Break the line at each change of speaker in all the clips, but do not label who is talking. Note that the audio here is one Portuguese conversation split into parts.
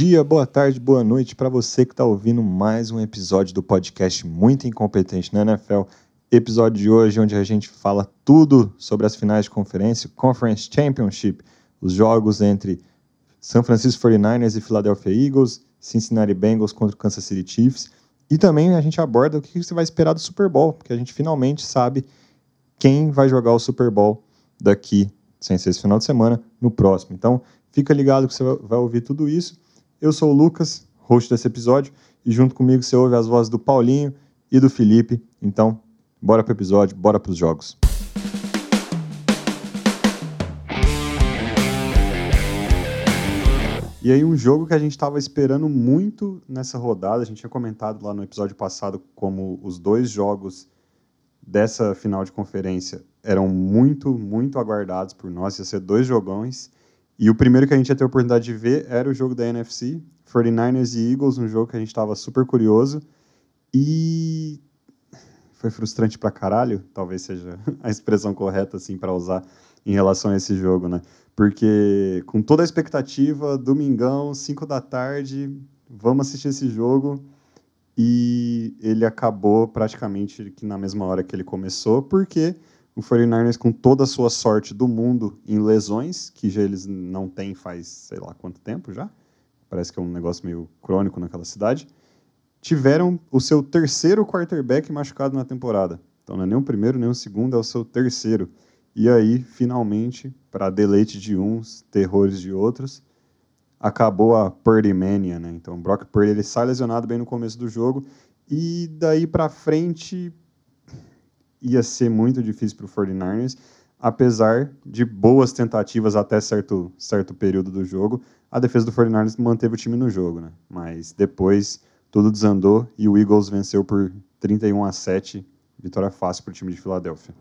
Dia, boa tarde, boa noite para você que está ouvindo mais um episódio do podcast Muito Incompetente na NFL. Episódio de hoje onde a gente fala tudo sobre as finais de conferência, Conference Championship, os jogos entre San Francisco 49ers e Philadelphia Eagles, Cincinnati Bengals contra o Kansas City Chiefs. E também a gente aborda o que você vai esperar do Super Bowl, porque a gente finalmente sabe quem vai jogar o Super Bowl daqui, sem ser esse final de semana, no próximo. Então, fica ligado que você vai ouvir tudo isso. Eu sou o Lucas, host desse episódio, e junto comigo você ouve as vozes do Paulinho e do Felipe. Então, bora pro episódio, bora pros jogos. E aí um jogo que a gente estava esperando muito nessa rodada, a gente tinha comentado lá no episódio passado como os dois jogos dessa final de conferência eram muito, muito aguardados por nós, ia ser dois jogões. E o primeiro que a gente ia ter a oportunidade de ver era o jogo da NFC, 49ers e Eagles, um jogo que a gente estava super curioso. E foi frustrante pra caralho, talvez seja a expressão correta assim para usar em relação a esse jogo, né? Porque com toda a expectativa, domingão, 5 da tarde, vamos assistir esse jogo e ele acabou praticamente na mesma hora que ele começou, porque o 49ers com toda a sua sorte do mundo em lesões, que já eles não têm faz sei lá quanto tempo já, parece que é um negócio meio crônico naquela cidade, tiveram o seu terceiro quarterback machucado na temporada. Então não é nem o primeiro, nem o segundo, é o seu terceiro. E aí, finalmente, para deleite de uns, terrores de outros, acabou a Purdy Mania, né? Então, o Brock Purdy ele sai lesionado bem no começo do jogo e daí para frente ia ser muito difícil para o 49ers, apesar de boas tentativas até certo, certo período do jogo. A defesa do 49ers manteve o time no jogo, né? Mas depois tudo desandou e o Eagles venceu por 31 a 7, vitória fácil para o time de Filadélfia.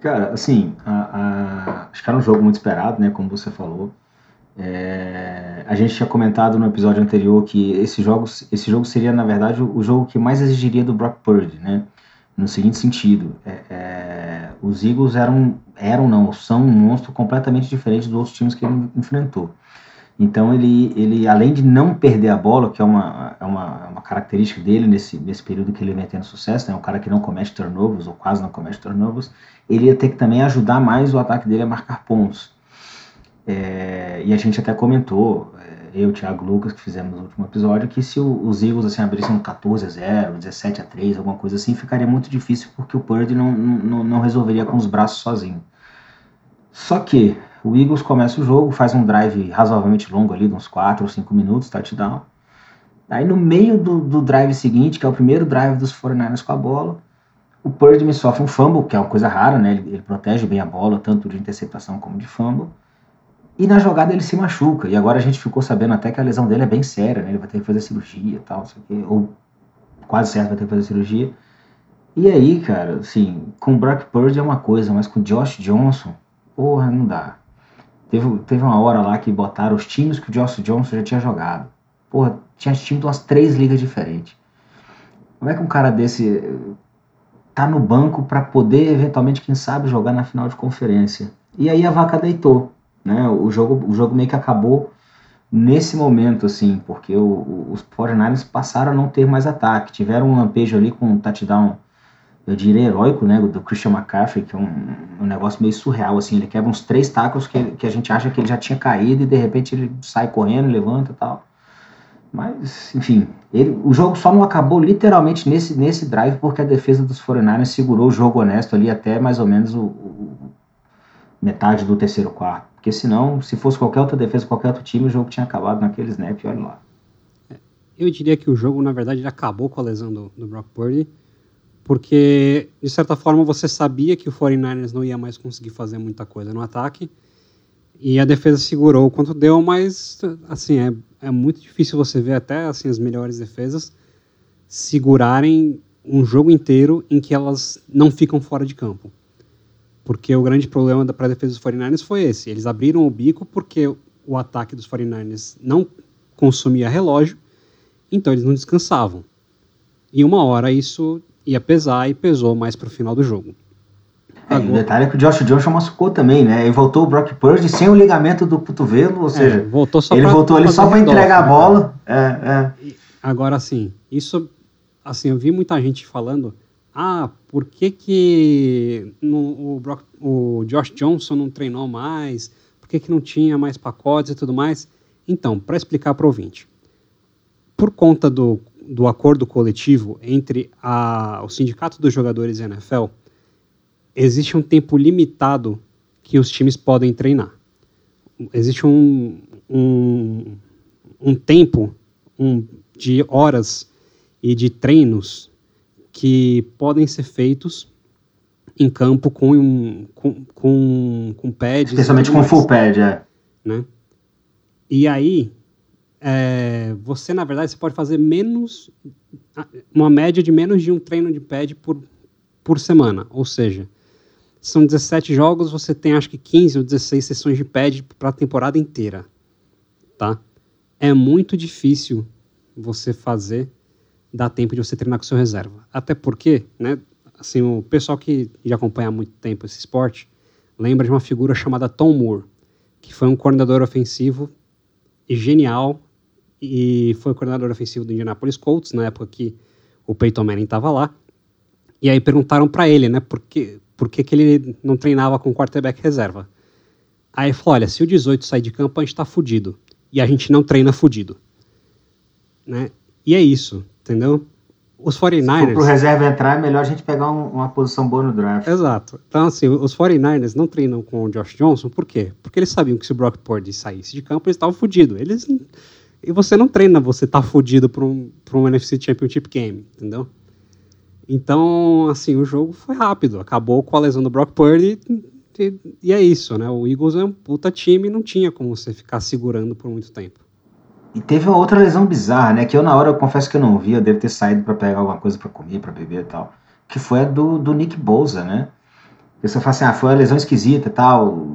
Cara, assim, a, a, acho que era um jogo muito esperado, né? Como você falou. É, a gente tinha comentado no episódio anterior que esse jogo, esse jogo seria, na verdade, o, jogo que mais exigiria do Brock Purdy, né? No seguinte sentido, é, é, os Eagles eram, eram não, são um monstro completamente diferente dos outros times que ele enfrentou. Então ele, ele além de não perder a bola, que é uma, é uma, uma característica dele nesse, nesse período que ele vem tendo sucesso, né, um cara que não comete turnovers, ou quase não comete turnovers, ele ia ter que também ajudar mais o ataque dele a marcar pontos. É, e a gente até comentou, é, eu o Thiago Lucas, que fizemos no último episódio, que se o, os Eagles assim, abrissem 14 a 0, 17 a 3, alguma coisa assim, ficaria muito difícil porque o Purdy não, não, não resolveria com os braços sozinho. Só que o Eagles começa o jogo, faz um drive razoavelmente longo ali, de uns 4 ou 5 minutos, touchdown. Aí no meio do, do drive seguinte, que é o primeiro drive dos 49ers com a bola, o Purdy me sofre um fumble, que é uma coisa rara, né? Ele, ele, protege bem a bola, tanto de interceptação como de fumble. E na jogada ele se machuca. E agora a gente ficou sabendo até que a lesão dele é bem séria, né? Ele vai ter que fazer cirurgia e tal, ou quase certo vai ter que fazer cirurgia. E aí, cara, assim, com o Brock Purdy é uma coisa, mas com o Josh Johnson, porra, não dá. Teve, teve uma hora lá que botaram os times que o Josh Johnson já tinha jogado. Porra, tinha time de umas três ligas diferentes. Como é que um cara desse tá no banco para poder eventualmente, quem sabe, jogar na final de conferência? E aí a vaca deitou, né? O jogo, o jogo meio que acabou nesse momento, assim, porque o, o, os 49ers passaram a não ter mais ataque. Tiveram um lampejo ali com um touchdown eu diria, heróico, né, do Christian McCaffrey, que é um, um negócio meio surreal, assim, ele quebra uns três tacos que, que a gente acha que ele já tinha caído e de repente ele sai correndo, levanta e tal. Mas, enfim, ele, o jogo só não acabou literalmente nesse, nesse drive porque a defesa dos 49ers segurou o jogo honesto ali até mais ou menos o, o metade do terceiro quarto. Porque senão, se fosse qualquer outra defesa, qualquer outro time, o jogo tinha acabado naquele snap olha lá.
Eu diria que o jogo, na verdade, acabou com a lesão do, do Brock Purdy porque, de certa forma, você sabia que o 49ers não ia mais conseguir fazer muita coisa no ataque, e a defesa segurou o quanto deu, mas, assim, é, é muito difícil você ver até, assim, as melhores defesas segurarem um jogo inteiro em que elas não ficam fora de campo. Porque o grande problema para a defesa dos 49ers foi esse. Eles abriram o bico porque o ataque dos 49ers não consumia relógio, então eles não descansavam. E uma hora isso ia pesar e pesou mais para o final do jogo.
É, o detalhe é que o Josh Johnson machucou também, né? E voltou o Brock Purdy sem o ligamento do cotovelo, ou é, seja, voltou ele voltou ali só para entregar a né, bola. É, é.
Agora, assim, isso, assim, eu vi muita gente falando, ah, por que que no, o, Brock, o Josh Johnson não treinou mais? Por que que não tinha mais pacotes e tudo mais? Então, para explicar para o ouvinte, por conta do, do acordo coletivo entre a, o sindicato dos jogadores e a NFL, existe um tempo limitado que os times podem treinar. Existe um, um, um tempo um, de horas e de treinos que podem ser feitos em campo com, com, com, com pads.
Especialmente com full pad, é.
Né? E aí, é, você, na verdade, você pode fazer menos, uma média de menos de um treino de pad por, por semana. Ou seja, são 17 jogos, você tem acho que 15 ou 16 sessões de pad para a temporada inteira, tá? É muito difícil você fazer dar tempo de você treinar com seu reserva. Até porque, né, assim, o pessoal que já acompanha há muito tempo esse esporte lembra de uma figura chamada Tom Moore, que foi um coordenador ofensivo e genial e foi coordenador ofensivo do Indianapolis Colts na época que o Peyton Manning estava lá. E aí perguntaram para ele, né, por que, por que, que ele não treinava com quarterback reserva. Aí ele falou, olha, se o 18 sair de campo, a gente está fudido. E a gente não treina fudido. Né? E é isso, entendeu? Os 49ers... Se
for reserva entrar, é melhor a gente pegar um, uma posição boa no draft.
Exato. Então, assim, os 49ers não treinam com o Josh Johnson, por quê? Porque eles sabiam que se o Brock Purdy saísse de campo, eles estavam fudidos. Eles... E você não treina, você tá fudido para um, pra um NFC Championship Game, entendeu? Então, assim, o jogo foi rápido. Acabou com a lesão do Brock Purdy e, e é isso, né? O Eagles é um puta time e não tinha como você ficar segurando por muito tempo.
E teve uma outra lesão bizarra, né? Que eu na hora eu confesso que eu não vi, eu devo ter saído para pegar alguma coisa para comer, para beber e tal. Que foi a do, do Nick Bouza, né? A pessoa fala assim, ah, foi uma lesão esquisita e tal.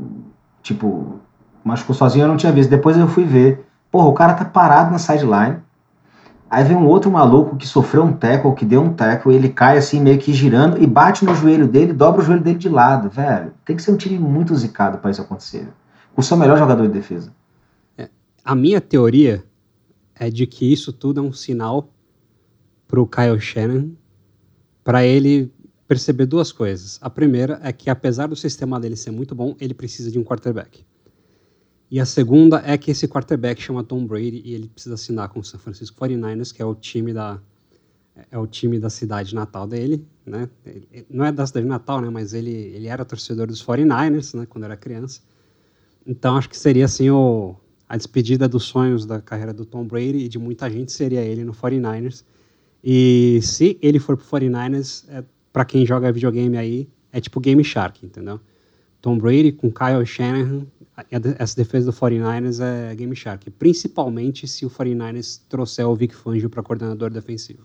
Tipo, machucou sozinho, eu não tinha visto. Depois eu fui ver. Porra, o cara tá parado na sideline Aí vem um outro maluco que sofreu um tackle, que deu um tackle, ele cai assim meio que girando e bate no joelho dele, dobra o joelho dele de lado, velho. Tem que ser um time muito zicado para isso acontecer. O seu melhor jogador de defesa.
É, a minha teoria é de que isso tudo é um sinal pro Kyle Shannon para ele perceber duas coisas. A primeira é que apesar do sistema dele ser muito bom, ele precisa de um quarterback. E a segunda é que esse quarterback chama Tom Brady e ele precisa assinar com o San Francisco 49ers, que é o time da é o time da cidade natal dele, né? Ele, não é da cidade natal, né, mas ele ele era torcedor dos 49ers, né, quando era criança. Então acho que seria assim o a despedida dos sonhos da carreira do Tom Brady e de muita gente seria ele no 49ers. E se ele for pro 49ers, é, para quem joga videogame aí, é tipo Game Shark, entendeu? Tom Brady com Kyle Shanahan essa defesa do 49ers é Game Shark, principalmente se o 49ers trouxer o Vic Fangio para coordenador defensivo.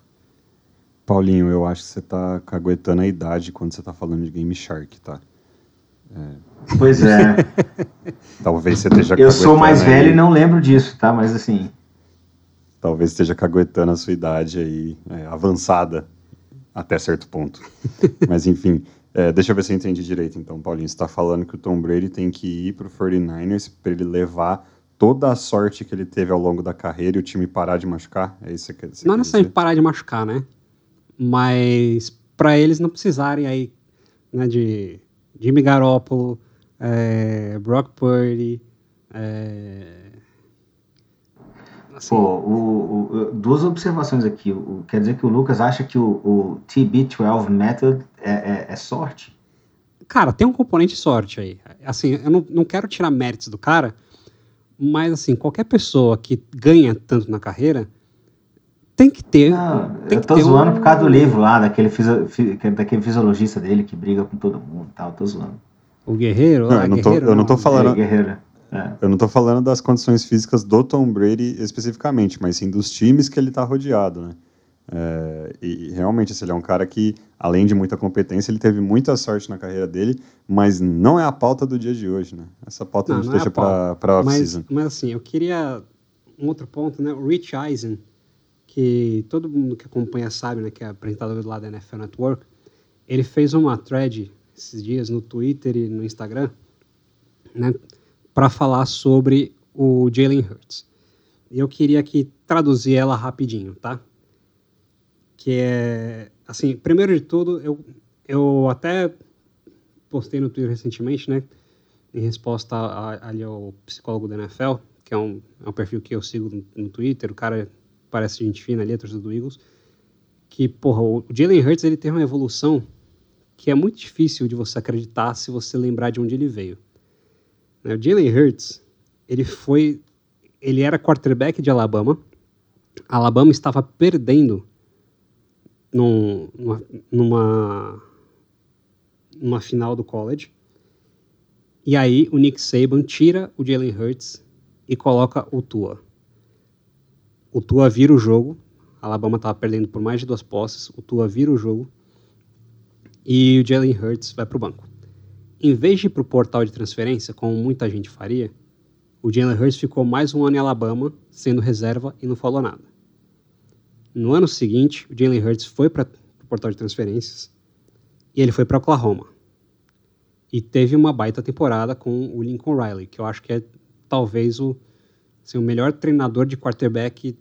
Paulinho, eu acho que você está caguetando a idade quando você está falando de Game Shark, tá?
É. Pois é.
Talvez você esteja
Eu sou mais aí... velho e não lembro disso, tá? Mas assim.
Talvez esteja caguetando a sua idade aí, é, avançada até certo ponto. Mas enfim, é, deixa eu ver se eu entendi direito, então, Paulinho. Você está falando que o Tom Brady tem que ir para o 49ers para ele levar toda a sorte que ele teve ao longo da carreira e o time parar de machucar? É isso que você
Não necessariamente parar de machucar, né? Mas para eles não precisarem aí né, de Jimmy Garoppolo, é, Brock Purdy, é,
Assim. Pô, o, o, duas observações aqui. O, quer dizer que o Lucas acha que o, o TB12 Method é, é, é, sorte?
Cara, tem um componente sorte aí. Assim, eu não, não quero tirar méritos do cara, mas assim, qualquer pessoa que ganha tanto na carreira tem que ter. Não,
tem eu tô zoando um... por causa do livro lá, daquele, fisio, daquele fisiologista dele que briga com todo mundo e tal. Eu tô zoando.
O guerreiro?
Não, eu, não
guerreiro,
tô, eu não tô falando. É,
guerreiro.
É. Eu não estou falando das condições físicas do Tom Brady especificamente, mas sim dos times que ele está rodeado, né? É, e realmente, assim, ele é um cara que, além de muita competência, ele teve muita sorte na carreira dele, mas não é a pauta do dia de hoje, né? Essa pauta não, a gente deixa é para off-season.
Mas, mas, assim, eu queria um outro ponto, né? O Rich Eisen, que todo mundo que acompanha sabe, né? Que é apresentador do lado da NFL Network, ele fez uma thread esses dias no Twitter e no Instagram, né, para falar sobre o Jalen Hurts. Eu queria aqui traduzir ela rapidinho, tá? Que é, assim, primeiro de tudo, eu, eu até postei no Twitter recentemente, né, em resposta ali ao psicólogo da NFL, que é um, é um perfil que eu sigo no, no Twitter, o cara parece gente fina ali, a torcida do Eagles, que, porra, o Jalen Hurts, ele tem uma evolução que é muito difícil de você acreditar se você lembrar de onde ele veio. O Jalen Hurts, ele foi, ele era quarterback de Alabama, Alabama estava perdendo num, numa, numa, numa final do college, e aí o Nick Saban tira o Jalen Hurts e coloca o Tua. O Tua vira o jogo, Alabama estava perdendo por mais de duas posses, o Tua vira o jogo e o Jalen Hurts vai para o banco. Em vez de ir para o portal de transferência, como muita gente faria, o Jalen Hurts ficou mais um ano em Alabama, sendo reserva e não falou nada. No ano seguinte, o Jalen Hurts foi para o portal de transferências e ele foi para Oklahoma. E teve uma baita temporada com o Lincoln Riley, que eu acho que é talvez o, assim, o melhor treinador de quarterback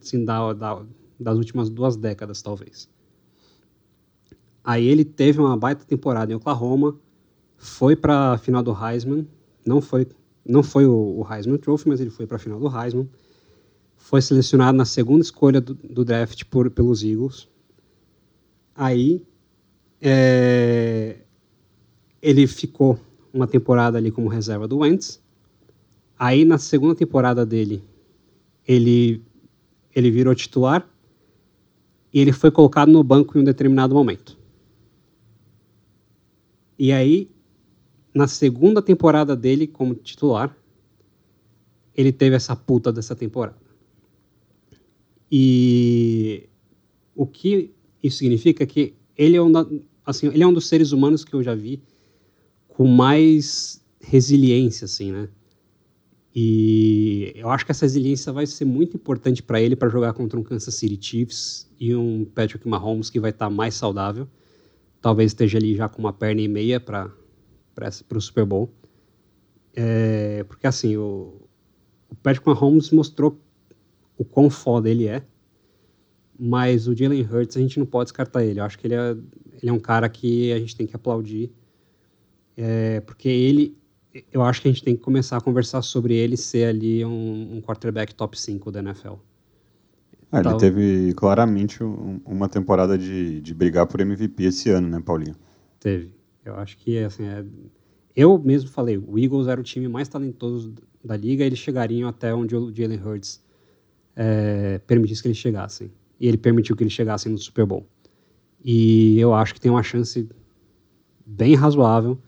assim, da, da, das últimas duas décadas, talvez. Aí ele teve uma baita temporada em Oklahoma, foi para a final do Heisman, não foi, não foi o, o Heisman Trophy, mas ele foi para a final do Heisman. Foi selecionado na segunda escolha do, do draft por, pelos Eagles. Aí é, ele ficou uma temporada ali como reserva do Wentz. Aí na segunda temporada dele, ele ele virou titular e ele foi colocado no banco em um determinado momento. E aí, na segunda temporada dele como titular, ele teve essa puta dessa temporada. E o que isso significa é que ele é um, da, assim, ele é um dos seres humanos que eu já vi com mais resiliência, assim, né? E eu acho que essa resiliência vai ser muito importante para ele para jogar contra um Kansas City Chiefs e um Patrick Mahomes que vai estar tá mais saudável. Talvez esteja ali já com uma perna e meia para o Super Bowl. É, porque assim, o, o Patrick Mahomes mostrou o quão foda ele é, mas o Jalen Hurts a gente não pode descartar ele. Eu acho que ele é, ele é um cara que a gente tem que aplaudir, é, porque ele eu acho que a gente tem que começar a conversar sobre ele ser ali um, um quarterback top 5 da NFL.
Ah, ele teve claramente um, uma temporada de, de brigar por MVP esse ano, né, Paulinho?
Teve. Eu acho que, assim, é... eu mesmo falei, o Eagles era o time mais talentoso da liga, eles chegariam até onde o Jalen Hurts é, permitisse que eles chegassem. E ele permitiu que eles chegassem no Super Bowl. E eu acho que tem uma chance bem razoável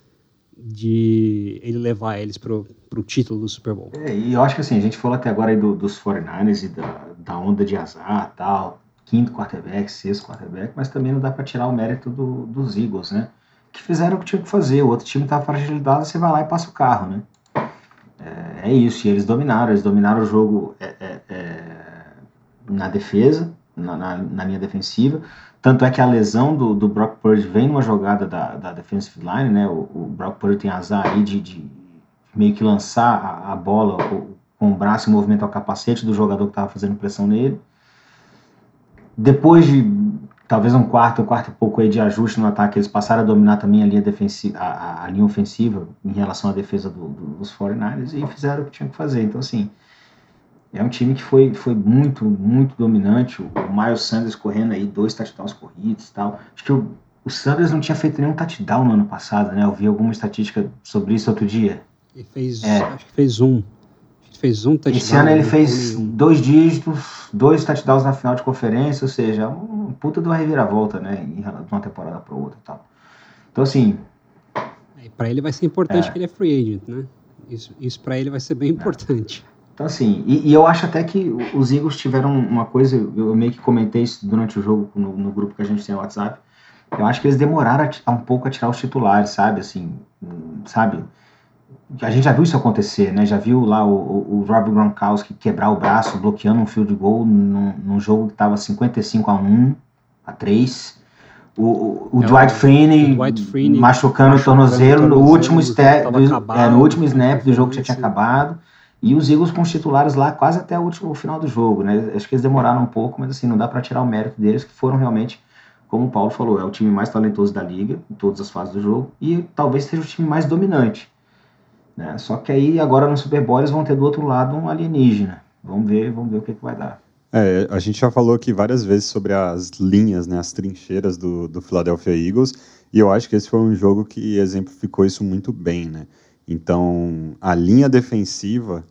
de ele levar eles pro, pro título do Super Bowl.
É, e eu acho que assim, a gente falou até agora aí do, dos 49ers e da, da onda de azar tal, quinto quarterback, sexto quarterback, mas também não dá para tirar o mérito do, dos Eagles, né? Que fizeram o que tinha que fazer, o outro time tá fragilizado, você vai lá e passa o carro, né? É, é isso, e eles dominaram, eles dominaram o jogo é, é, é na defesa, na, na, na linha defensiva, tanto é que a lesão do, do Brock Purdy vem numa jogada da, da defensive line, né? O, o Brock Purdy tem azar aí de, de meio que lançar a, a bola com o braço em movimento ao capacete do jogador que estava fazendo pressão nele. Depois de talvez um quarto, um quarto e pouco aí de ajuste no ataque, eles passaram a dominar também a linha, defensiva, a, a linha ofensiva em relação à defesa do, do, dos 49ers e fizeram o que tinham que fazer. Então, assim, é um time que foi, foi muito, muito dominante. O Miles Sanders correndo aí, dois touchdowns corridos e tal. Acho que o, o Sanders não tinha feito nenhum touchdown no ano passado, né? Eu vi alguma estatística sobre isso outro dia.
Ele fez, é. acho que fez um. Fez um touchdown.
Esse ano ele fez dois dígitos, dois touchdowns na final de conferência, ou seja, um puta de uma reviravolta, né? De uma temporada para outra e tal. Então, assim.
É, para ele vai ser importante é. que ele é free agent, né? Isso, isso para ele vai ser bem é. importante.
Então, assim, e, e, eu acho até que os Eagles tiveram uma coisa, eu meio que comentei isso durante o jogo no, no grupo que a gente tem no WhatsApp. Eu acho que eles demoraram a, um pouco a tirar os titulares, sabe? Assim, sabe? A gente já viu isso acontecer, né? Já viu lá o, o, o Rob Gronkowski quebrar o braço bloqueando um field goal num, num jogo que estava 55 a 1, a 3. o, o, é, Dwight Freeney machucando o tornozelo no último, step, do, é, no último snap do jogo que já tinha acabado. E os Eagles com os titulares lá quase até o último final do jogo, né? Acho que eles demoraram um pouco, mas assim, não dá para tirar o mérito deles, que foram realmente, como o Paulo falou, é o time mais talentoso da liga, em todas as fases do jogo, e talvez seja o time mais dominante. Né? Só que aí agora no Super Bowl eles vão ter do outro lado um alienígena. Vamos ver, vamos ver o que, que vai dar.
É, a gente já falou aqui várias vezes sobre as linhas, né, as trincheiras do, do Philadelphia Eagles, e eu acho que esse foi um jogo que exemplificou isso muito bem, né? Então, a linha defensiva,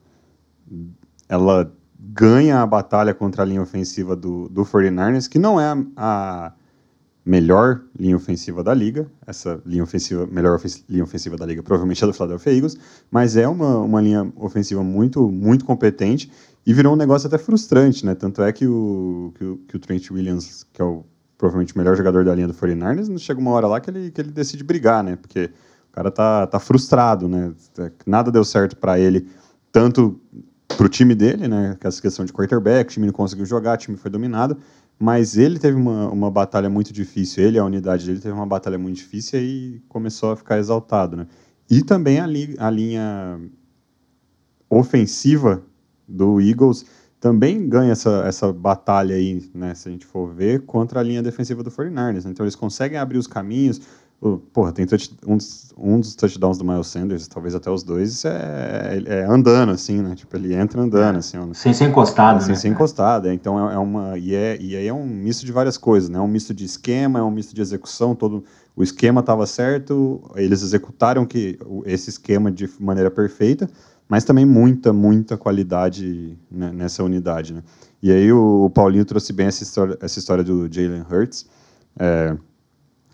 ela ganha a batalha contra a linha ofensiva do, do 49ers, que não é a, a melhor linha ofensiva da liga, essa linha ofensiva, melhor linha ofensiva da liga provavelmente é do Philadelphia Eagles, mas é uma, uma linha ofensiva muito, muito competente e virou um negócio até frustrante, né? Tanto é que o, que o, que o Trent Williams, que é o provavelmente o melhor jogador da linha do 49ers, chega uma hora lá que ele, que ele decide brigar, né? Porque o cara tá, tá frustrado, né? Nada deu certo para ele, tanto para o time dele, né? Que essa questão de quarterback, o time não conseguiu jogar, o time foi dominado, mas ele teve uma, uma batalha muito difícil, ele, a unidade dele, teve uma batalha muito difícil e começou a ficar exaltado, né? E também a, li, a linha ofensiva do Eagles também ganha essa, essa batalha aí, né, se a gente for ver, contra a linha defensiva do 49ers. Então eles conseguem abrir os caminhos. Porra, tem touch, um, dos, um dos touchdowns do Miles Sanders, talvez até os dois, é, é andando, assim, né? Tipo, ele entra andando, assim.
Sem ser encostado,
Sem né? ser encostado. É, então é, é, uma... E, é, e aí é um misto de várias coisas, né? É um misto de esquema, é um misto de execução, todo... O esquema estava certo, eles executaram que, esse esquema de maneira perfeita, mas também muita, muita qualidade né, nessa unidade. Né? E aí o, o, Paulinho trouxe bem essa história, essa história do Jalen Hurts. É,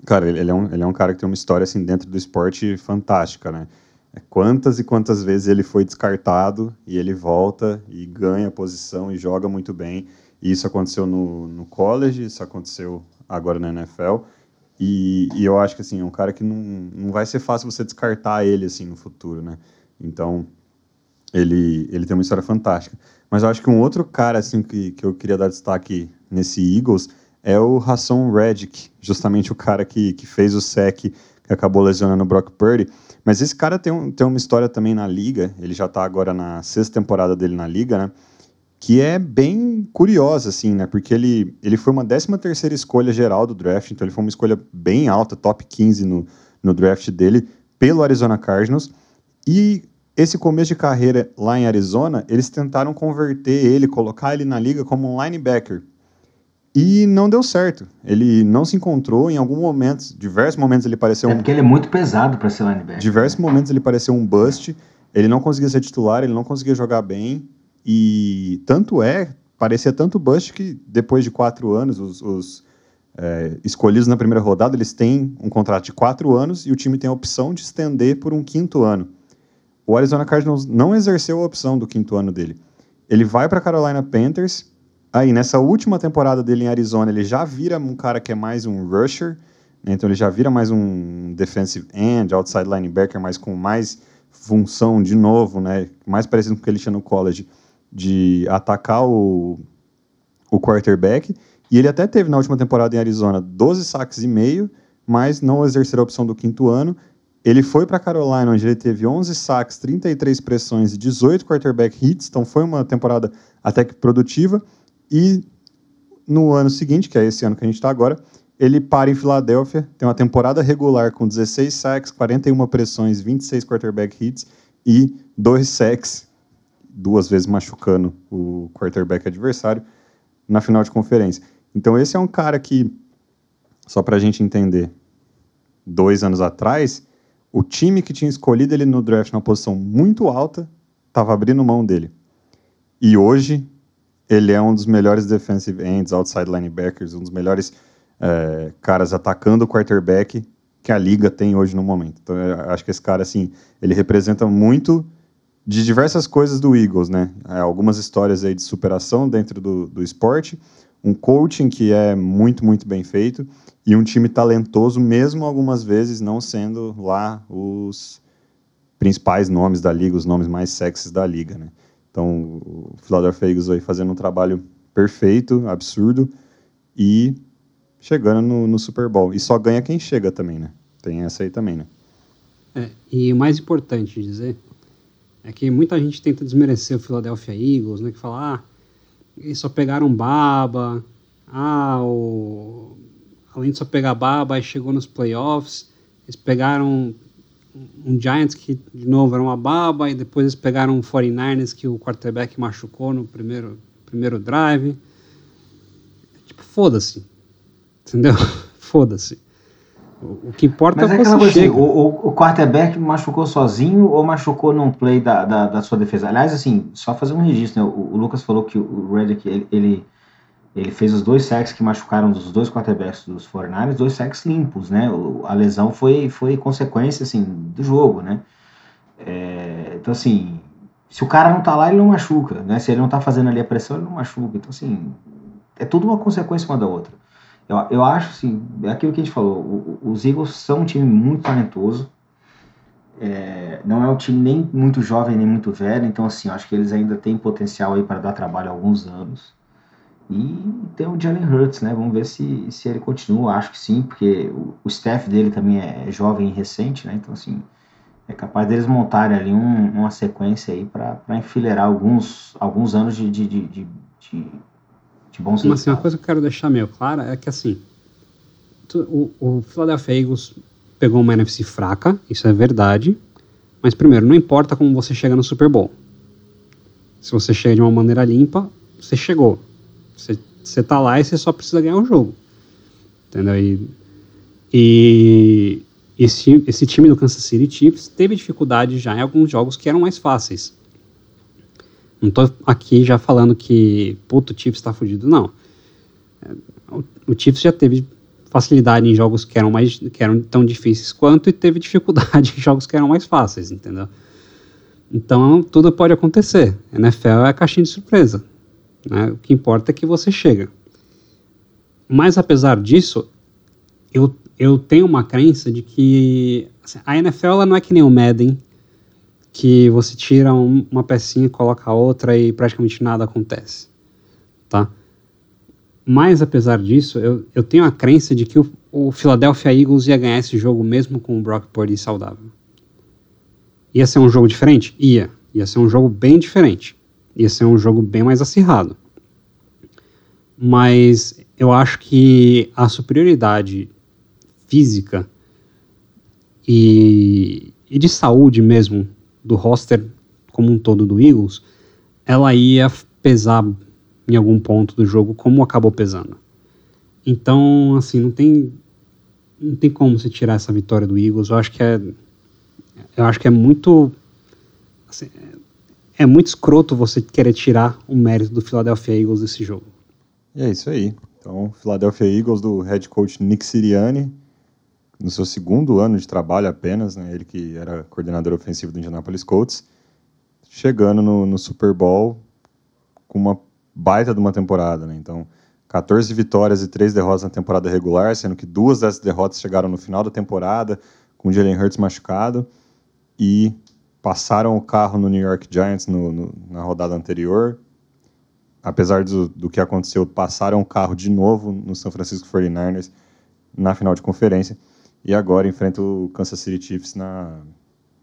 cara, ele, é um, ele é um cara que tem uma história assim dentro do esporte fantástica, né? É, quantas e quantas vezes ele foi descartado e ele volta e ganha posição e joga muito bem. E isso aconteceu no, no college, isso aconteceu agora na NFL. E, e, eu acho que assim, é um cara que não, não vai ser fácil você descartar ele assim no futuro, né? Então, ele, ele tem uma história fantástica. Mas eu acho que um outro cara assim que, que eu queria dar destaque nesse Eagles é o Hassan Reddick, justamente o cara que, que fez o sec que acabou lesionando o Brock Purdy. Mas esse cara tem, um, tem uma história também na liga, ele já está agora na sexta temporada dele na liga, né? Que é bem curiosa, assim, né? Porque ele, ele foi uma 13 terceira escolha geral do draft, então ele foi uma escolha bem alta, top 15 no, no draft dele, pelo Arizona Cardinals. E esse começo de carreira lá em Arizona, eles tentaram converter ele, colocar ele na liga como um linebacker. E não deu certo. Ele não se encontrou em algum momento, diversos momentos ele pareceu
é um. É porque ele é muito pesado para ser linebacker.
Diversos momentos ele pareceu um bust. Ele não conseguia ser titular, ele não conseguia jogar bem. E tanto é, parecia tanto bust que depois de quatro anos, os, os é, escolhidos na primeira rodada, eles têm um contrato de quatro anos e o time tem a opção de estender por um quinto ano o Arizona Cardinals não exerceu a opção do quinto ano dele. Ele vai para a Carolina Panthers. Aí, nessa última temporada dele em Arizona, ele já vira um cara que é mais um rusher. Né? Então, ele já vira mais um defensive end, outside linebacker, mas com mais função de novo, né? mais parecido com o que ele tinha no college, de atacar o, o quarterback. E ele até teve na última temporada em Arizona 12 saques e meio, mas não exerceu a opção do quinto ano. Ele foi para Carolina, onde ele teve 11 sacks, 33 pressões e 18 quarterback hits, então foi uma temporada até que produtiva. E no ano seguinte, que é esse ano que a gente está agora, ele para em Filadélfia, tem uma temporada regular com 16 sacks, 41 pressões, 26 quarterback hits e 2 sacks, duas vezes machucando o quarterback adversário na final de conferência. Então esse é um cara que, só para a gente entender, dois anos atrás, o time que tinha escolhido ele no draft numa posição muito alta estava abrindo mão dele. E hoje ele é um dos melhores defensive ends, outside linebackers, um dos melhores é, caras atacando o quarterback que a liga tem hoje no momento. Então, acho que esse cara, assim, ele representa muito de diversas coisas do Eagles, né? É, algumas histórias aí de superação dentro do, do esporte, um coaching que é muito, muito bem feito e um time talentoso, mesmo algumas vezes não sendo lá os principais nomes da liga, os nomes mais sexys da liga, né? Então, o Philadelphia Eagles aí fazendo um trabalho perfeito, absurdo, e chegando no, no Super Bowl. E só ganha quem chega também, né? Tem essa aí também, né?
É, e o mais importante de dizer é que muita gente tenta desmerecer o Philadelphia Eagles, né? Que fala, ah, eles só pegaram baba, ah, o... além de só pegar baba, chegou nos playoffs, eles pegaram um Giants que, de novo, era uma baba, e depois eles pegaram um 49ers que o quarterback machucou no primeiro, primeiro drive. Tipo, foda-se. Entendeu? foda-se. O, o, que importa Mas é, é que você chega. Assim,
o, o, quarterback machucou sozinho ou machucou num play da, da, da sua defesa? Aliás, assim, só fazer um registro, né? O, o Lucas falou que o Redick, ele, ele ele fez os dois sacks que machucaram os dois quarterbacks dos 49ers, dois sacks limpos, né? a lesão foi, foi consequência, assim, do jogo, né? É, então, assim, se o cara não tá lá, ele não machuca, né? Se ele não tá fazendo ali a pressão, ele não machuca. Então, assim, é tudo uma consequência uma da outra. Eu, eu acho, assim, é aquilo que a gente falou, o, os Eagles são um time muito talentoso, é, não é um time nem muito jovem, nem muito velho, então, assim, acho que eles ainda têm potencial aí para dar trabalho há alguns anos. E tem o Jalen Hurts, né? Vamos ver se, se ele continua. Acho que sim, porque o, o staff dele também é jovem e recente, né? Então, assim, é capaz deles montarem ali um, uma sequência aí para enfileirar alguns, alguns anos de, de, de, de, de bons
Mas, assim, uma coisa que eu quero deixar meio clara é que, assim, o, o Philadelphia Eagles pegou uma NFC fraca, isso é verdade. Mas, primeiro, não importa como você chega no Super Bowl. Se você chega de uma maneira limpa, você chegou. Você, tá lá e você só precisa ganhar o jogo. Entendeu? E, e esse, esse time do Kansas City Chiefs teve dificuldade já em alguns jogos que eram mais fáceis. Não tô aqui já falando que, puto, o Chiefs tá fudido, não. O, o Chiefs já teve facilidade em jogos que eram, mais, que eram tão difíceis quanto e teve dificuldade em jogos que eram mais fáceis, entendeu? Então, tudo pode acontecer. NFL é a caixinha de surpresa. Né? O que importa é que você chega. Mas apesar disso, eu, eu tenho uma crença de que assim, a NFL ela não é que nem o Madden, que você tira um, uma pecinha, coloca outra e praticamente nada acontece, tá? Mas apesar disso, eu, eu tenho a crença de que o, o Philadelphia Eagles ia ganhar esse jogo mesmo com o Brock Purdy saudável. Ia ser um jogo diferente? Ia. Ia ser um jogo bem diferente ia ser um jogo bem mais acirrado. Mas eu acho que a superioridade física e, e de saúde mesmo do roster como um todo do Eagles, ela ia pesar em algum ponto do jogo como acabou pesando. Então, assim, não tem não tem como se tirar essa vitória do Eagles. Eu acho que é eu acho que é muito assim, é muito escroto você querer tirar o mérito do Philadelphia Eagles desse jogo.
E é isso aí. Então, Philadelphia Eagles do head coach Nick Sirianni, no seu segundo ano de trabalho apenas, né, ele que era coordenador ofensivo do Indianapolis Colts, chegando no, no Super Bowl com uma baita de uma temporada. Né? Então, 14 vitórias e 3 derrotas na temporada regular, sendo que duas dessas derrotas chegaram no final da temporada, com o Jalen Hurts machucado, e passaram o carro no New York Giants no, no, na rodada anterior. Apesar do, do que aconteceu, passaram o carro de novo no San Francisco 49ers na final de conferência. E agora enfrenta o Kansas City Chiefs na,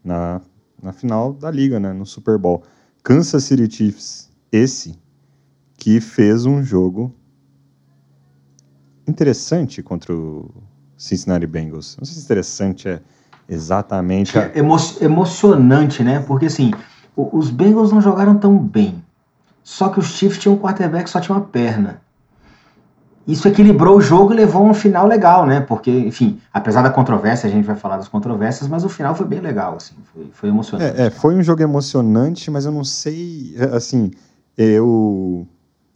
na, na final da liga, né, no Super Bowl. Kansas City Chiefs, esse que fez um jogo interessante contra o Cincinnati Bengals. Não sei se interessante é Exatamente.
É emo emocionante, né? Porque assim, os Bengals não jogaram tão bem. Só que os Chiefs tinham um quarterback só tinha uma perna. Isso equilibrou o jogo e levou a um final legal, né? Porque, enfim, apesar da controvérsia, a gente vai falar das controvérsias, mas o final foi bem legal, assim, foi, foi emocionante.
É, é, foi um jogo emocionante, mas eu não sei, assim, eu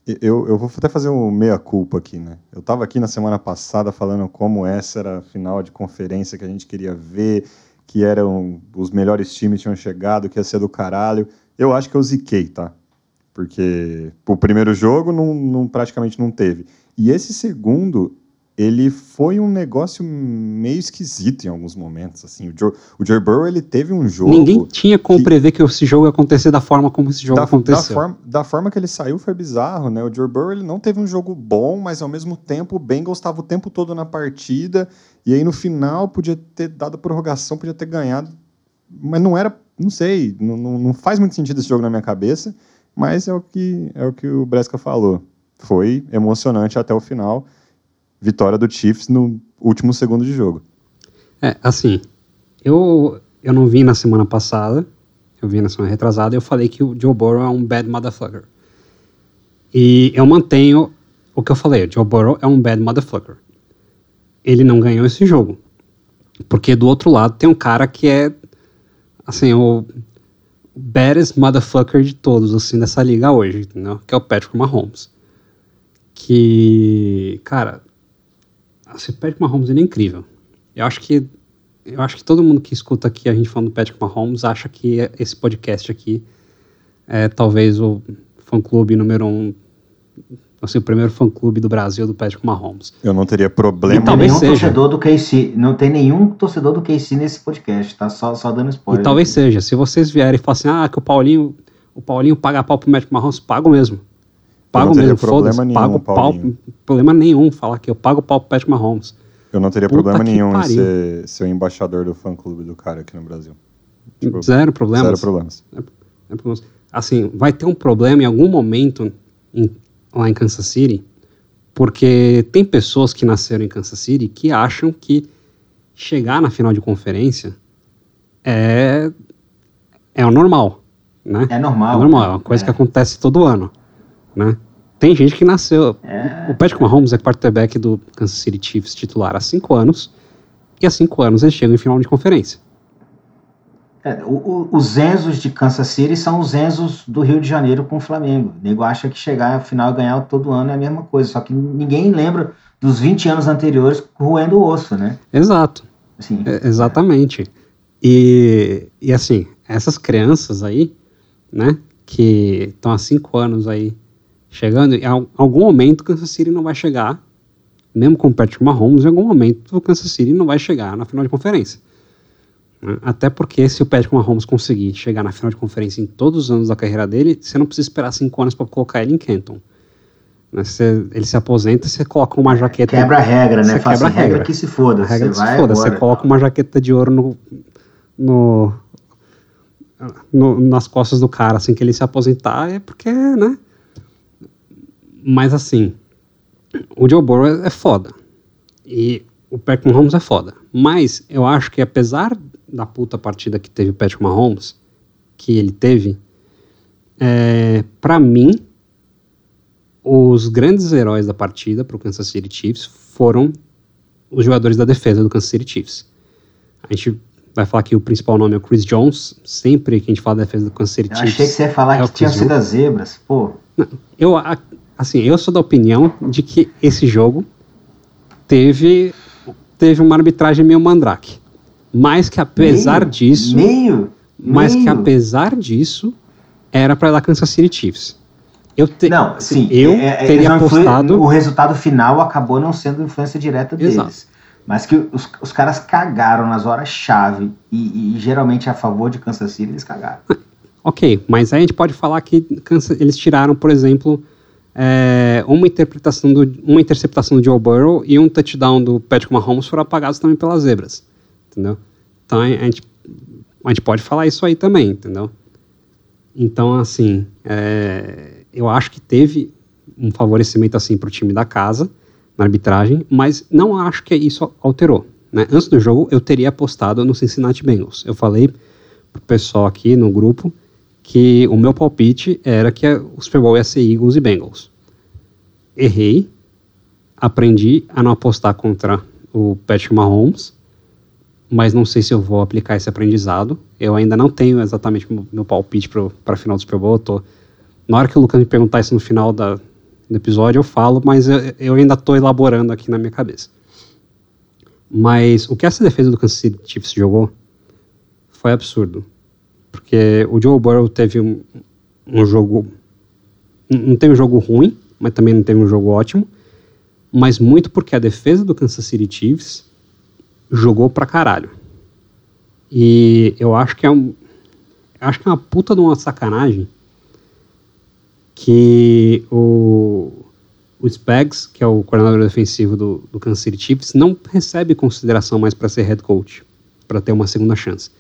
eu, eu vou até fazer um meia-culpa aqui, né? Eu estava aqui na semana passada falando como essa era a final de conferência que a gente queria ver, que eram os melhores times tinham chegado, que ia ser do caralho. Eu acho que eu ziquei, tá? Porque o primeiro jogo não, não, praticamente não teve. E esse segundo, ele foi um negócio meio esquisito em alguns momentos. Assim, o, Joe, o Joe Burrow ele teve um jogo.
Ninguém tinha como que, prever que esse jogo ia acontecer da forma como esse jogo
da,
aconteceu.
Da forma, da forma que ele saiu foi bizarro, né? O Joe Burrow ele não teve um jogo bom, mas ao mesmo tempo o Bengals estava o tempo todo na partida e aí no final podia ter dado prorrogação, podia ter ganhado, mas não era, não sei, não, não faz muito sentido esse jogo na minha cabeça, mas é o que é o que o Bresca falou. Foi emocionante até o final vitória do Chiefs no último segundo de jogo.
É, assim, eu, eu não vi na semana passada, eu vi na semana retrasada, eu falei que o Joe Burrow é um bad motherfucker. E eu mantenho o que eu falei, o Joe Burrow é um bad motherfucker. Ele não ganhou esse jogo. Porque do outro lado tem um cara que é, assim, o baddest motherfucker de todos, assim, dessa liga hoje, entendeu? Que é o Patrick Mahomes. Que, cara, se Patrick Mahomes ele é incrível. Eu acho que eu acho que todo mundo que escuta aqui a gente falando do Patrick Mahomes acha que esse podcast aqui é talvez o fã-clube número um, assim, o primeiro fã-clube do Brasil do Patrick Mahomes.
Eu não teria problema.
E talvez nenhum seja. torcedor do KC, não tem nenhum torcedor do KC nesse podcast, tá só, só dando spoiler.
E talvez seja. Se vocês vierem e falarem assim, ah, que o Paulinho, o Paulinho paga pau pro Patrick Mahomes, pago mesmo. Pago mesmo, foda-se, pago pau, problema nenhum falar que eu pago pau pro Patrick Mahomes.
Eu não teria Puta problema nenhum pariu. em ser, ser o embaixador do fã-clube do cara aqui no Brasil.
Tipo, zero problemas.
Zero problemas.
É, problemas. Assim, vai ter um problema em algum momento em, lá em Kansas City, porque tem pessoas que nasceram em Kansas City que acham que chegar na final de conferência é, é o normal, né?
É normal.
É normal, é uma coisa é. que acontece todo ano, né? Tem gente que nasceu. É. O Patrick Mahomes é quarterback do Kansas City Chiefs titular há cinco anos. E há cinco anos ele chega em final de conferência.
É, o, o, os Enzos de Kansas City são os Enzos do Rio de Janeiro com o Flamengo. O nego acha que chegar ao final e ganhar todo ano é a mesma coisa. Só que ninguém lembra dos 20 anos anteriores roendo o osso, né?
Exato. Assim, é, exatamente. E, e assim, essas crianças aí, né, que estão há cinco anos aí chegando, em algum momento o Kansas City não vai chegar, mesmo com o Patrick Mahomes, em algum momento o Kansas City não vai chegar na final de conferência. Né? Até porque se o Patrick Mahomes conseguir chegar na final de conferência em todos os anos da carreira dele, você não precisa esperar cinco anos para colocar ele em Canton. Né? Você, ele se aposenta, você coloca uma jaqueta.
Quebra a regra, né? Faz quebra a regra. que se foda. A
regra que se foda. Você coloca uma jaqueta de ouro no, no, no, nas costas do cara assim que ele se aposentar, é porque, né? Mas assim, o Joe Burrow é foda. E o Patrick Mahomes é foda. Mas eu acho que apesar da puta partida que teve o Patrick Mahomes, que ele teve, é, para mim, os grandes heróis da partida pro Kansas City Chiefs foram os jogadores da defesa do Kansas City Chiefs. A gente vai falar que o principal nome é o Chris Jones. Sempre que a gente fala da defesa do Kansas City
eu
Chiefs.
Achei que você ia falar é que tinha sido as zebras. Pô.
Eu, assim, eu sou da opinião de que esse jogo teve teve uma arbitragem meio mandrake. Mas que apesar
meio,
disso,
meio,
mas que apesar disso, era para dar Kansas City Chiefs. Eu te,
não, assim, sim,
eu é, é, teria apostado.
O resultado final acabou não sendo influência direta deles. Exato. Mas que os, os caras cagaram nas horas-chave e, e, geralmente a favor de Kansas City eles cagaram.
Ok, mas aí a gente pode falar que Kansas, eles tiraram, por exemplo, é, uma interpretação do, uma interceptação do Joe Burrow e um touchdown do Patrick Mahomes foram apagados também pelas zebras, entendeu? Então a gente, a gente pode falar isso aí também, entendeu? Então assim, é, eu acho que teve um favorecimento assim para o time da casa na arbitragem, mas não acho que isso alterou. Né? Antes do jogo eu teria apostado no Cincinnati Bengals. Eu falei pro pessoal aqui no grupo que o meu palpite era que o Super Bowl ia ser Eagles e Bengals. Errei, aprendi a não apostar contra o Patrick Mahomes, mas não sei se eu vou aplicar esse aprendizado. Eu ainda não tenho exatamente meu, meu palpite para a final do Super Bowl. Tô, na hora que o Lucas me perguntar isso no final da, do episódio, eu falo, mas eu, eu ainda estou elaborando aqui na minha cabeça. Mas o que essa defesa do Kansas City Chiefs jogou foi absurdo. Porque o Joe Burrow teve um, um jogo. Não teve um jogo ruim, mas também não teve um jogo ótimo. mas muito porque a defesa do Kansas City Chiefs jogou pra caralho. E eu acho que é um. Acho que é uma puta de uma sacanagem que o, o Spags, que é o coordenador defensivo do, do Kansas City Chiefs, não recebe consideração mais para ser head coach, para ter uma segunda chance.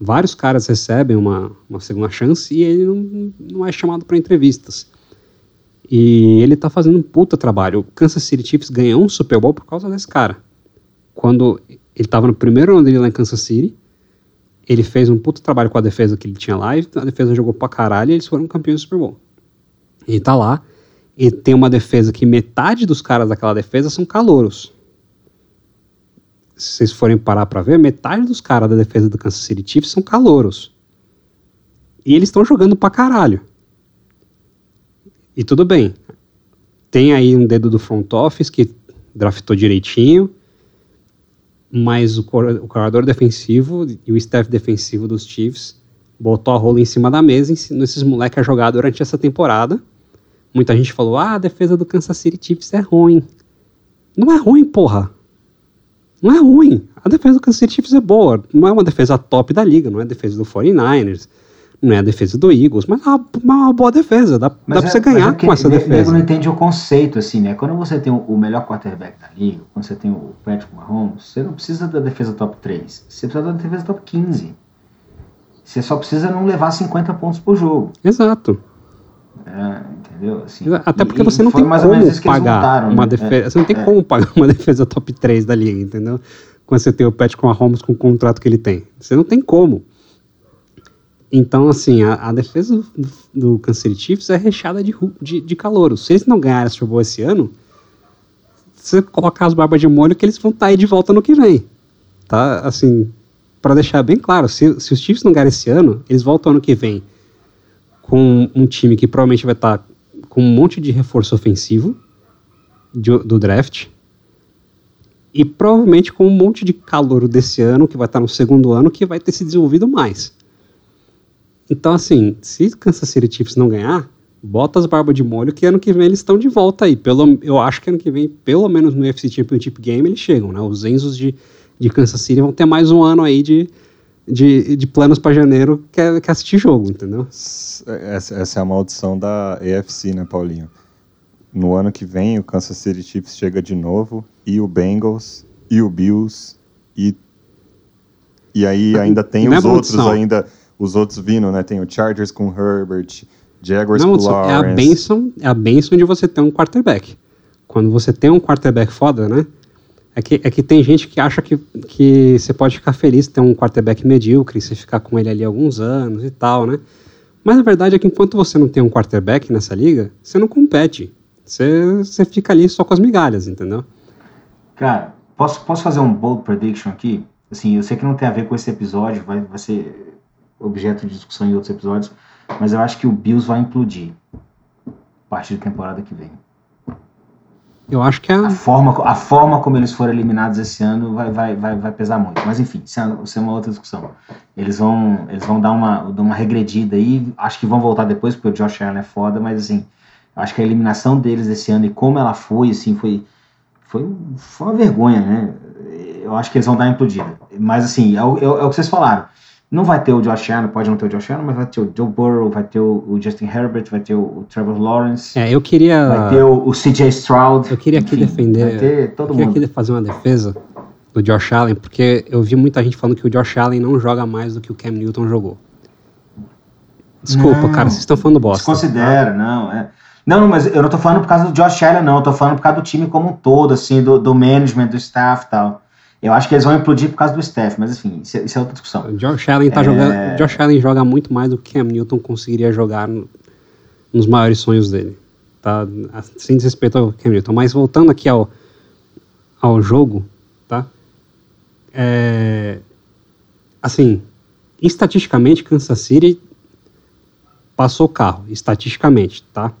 Vários caras recebem uma, uma segunda chance e ele não, não é chamado para entrevistas. E ele tá fazendo um puta trabalho. O Kansas City Chiefs ganhou um Super Bowl por causa desse cara. Quando ele estava no primeiro ano dele lá em Kansas City, ele fez um puta trabalho com a defesa que ele tinha lá, e a defesa jogou pra caralho e eles foram campeões do Super Bowl. Ele tá lá, e tem uma defesa que metade dos caras daquela defesa são calouros. Se vocês forem parar pra ver, metade dos caras da defesa do Kansas City Chiefs são calouros. E eles estão jogando pra caralho. E tudo bem. Tem aí um dedo do front office que draftou direitinho, mas o, o coordenador defensivo e o staff defensivo dos Chiefs botou a rola em cima da mesa, ensinou esses moleques a jogar durante essa temporada. Muita gente falou: ah, a defesa do Kansas City Chiefs é ruim. Não é ruim, porra. Não é ruim. A defesa do Kansas City Chiefs é boa. Não é uma defesa top da liga, não é a defesa do 49ers, não é a defesa do Eagles, mas é uma, uma boa defesa. Dá, dá é, pra você ganhar é com essa defesa.
não entende o conceito, assim, né? Quando você tem o melhor quarterback da liga, quando você tem o Patrick Mahomes, você não precisa da defesa top 3. Você precisa da defesa top 15. Você só precisa não levar 50 pontos por jogo.
Exato.
É, entendeu? Assim,
Até porque você não tem como pagar uma né? defesa. É, você não tem é. como pagar uma defesa top 3 da liga, entendeu? Quando você tem o Patrick Mahomes com o contrato que ele tem. Você não tem como. Então, assim, a, a defesa do, do Kansas City Chiefs é recheada de, de, de calor. Se eles não ganharem Super Bowl esse ano, você colocar as barbas de molho que eles vão estar tá aí de volta no que vem. Tá? Assim, para deixar bem claro, se, se os Chiefs não ganharem esse ano, eles voltam ano que vem com um time que provavelmente vai estar tá com um monte de reforço ofensivo de, do draft e provavelmente com um monte de calor desse ano, que vai estar tá no segundo ano, que vai ter se desenvolvido mais. Então, assim, se Kansas City Chiefs não ganhar, bota as barbas de molho que ano que vem eles estão de volta aí. Pelo, eu acho que ano que vem, pelo menos no UFC Championship Game, eles chegam, né? Os Enzos de, de Kansas City vão ter mais um ano aí de, de, de planos para janeiro que é, que é assistir jogo, entendeu?
Essa, essa é a maldição da AFC, né, Paulinho? No ano que vem, o Kansas City Chiefs chega de novo, e o Bengals, e o Bills, e, e aí ainda tem Não é os é outros ainda os outros vindo, né? Tem o Chargers com Herbert, Jaguars Não, com Lawrence.
É a benção, é a benção de você ter um quarterback. Quando você tem um quarterback foda, né? É que, é que tem gente que acha que, que você pode ficar feliz ter um quarterback medíocre, você ficar com ele ali alguns anos e tal, né? Mas a verdade é que enquanto você não tem um quarterback nessa liga, você não compete. Você, você fica ali só com as migalhas, entendeu?
Cara, posso, posso fazer um bold prediction aqui? Assim, eu sei que não tem a ver com esse episódio, vai, vai ser objeto de discussão em outros episódios, mas eu acho que o Bills vai implodir a partir da temporada que vem.
Eu acho que a...
a forma a forma como eles foram eliminados esse ano vai, vai, vai, vai pesar muito. Mas enfim, isso é, isso é uma outra discussão. Eles vão eles vão dar uma dar uma regredida aí, acho que vão voltar depois porque o Josh Allen é foda, mas assim, acho que a eliminação deles esse ano e como ela foi, assim, foi foi, foi uma vergonha, né? Eu acho que eles vão dar implodida. Mas assim, é o, é o que vocês falaram não vai ter o Josh Allen, pode não ter o Josh Allen, mas vai ter o Joe Burrow, vai ter o, Justin Herbert, vai ter o, o, Trevor Lawrence.
É, eu queria.
Vai ter o, o CJ Stroud.
Eu queria aqui enfim, defender. Vai ter todo eu queria mundo. aqui fazer uma defesa do Josh Allen, porque eu vi muita gente falando que o Josh Allen não joga mais do que o Cam Newton jogou. Desculpa, não, cara, vocês estão falando bosta.
Considera, não, é. Não, mas eu não tô falando por causa do Josh Allen, não. Eu tô falando por causa do time como um todo, assim, do, do management, do staff e tal. Eu acho que eles vão implodir por causa do Steph, mas enfim, isso é, isso é outra discussão.
O Josh Allen, tá é... jogando, Josh Allen joga muito mais do que Cam Newton conseguiria jogar no, nos maiores sonhos dele. Tá? Sem desrespeito ao Cam Newton. Mas voltando aqui ao, ao jogo, tá? É, assim, estatisticamente, Kansas City passou o carro, estatisticamente, tá?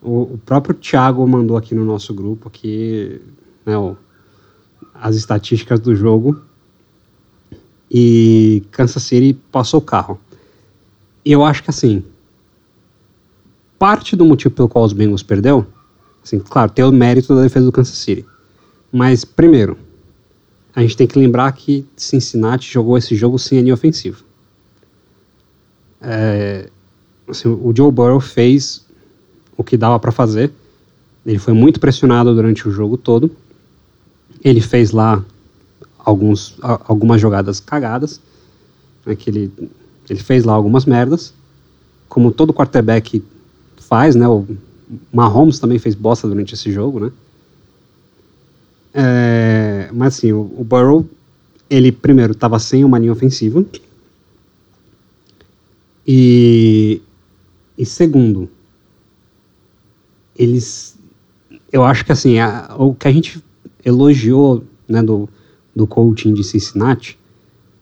O, o próprio Thiago mandou aqui no nosso grupo que, né, o, as estatísticas do jogo e Kansas City passou o carro. Eu acho que assim, parte do motivo pelo qual os Bengals perdeu, Assim, claro, tem o mérito da defesa do Kansas City. Mas, primeiro, a gente tem que lembrar que Cincinnati jogou esse jogo sem a linha ofensiva. É, assim, o Joe Burrow fez o que dava para fazer. Ele foi muito pressionado durante o jogo todo. Ele fez lá alguns, algumas jogadas cagadas. Né, que ele, ele fez lá algumas merdas. Como todo quarterback faz, né? O Mahomes também fez bosta durante esse jogo, né? É, mas assim, o, o Burrow, ele primeiro estava sem uma linha ofensiva. E, e segundo, eles. Eu acho que assim, a, o que a gente elogiou né, do, do coaching de Cincinnati,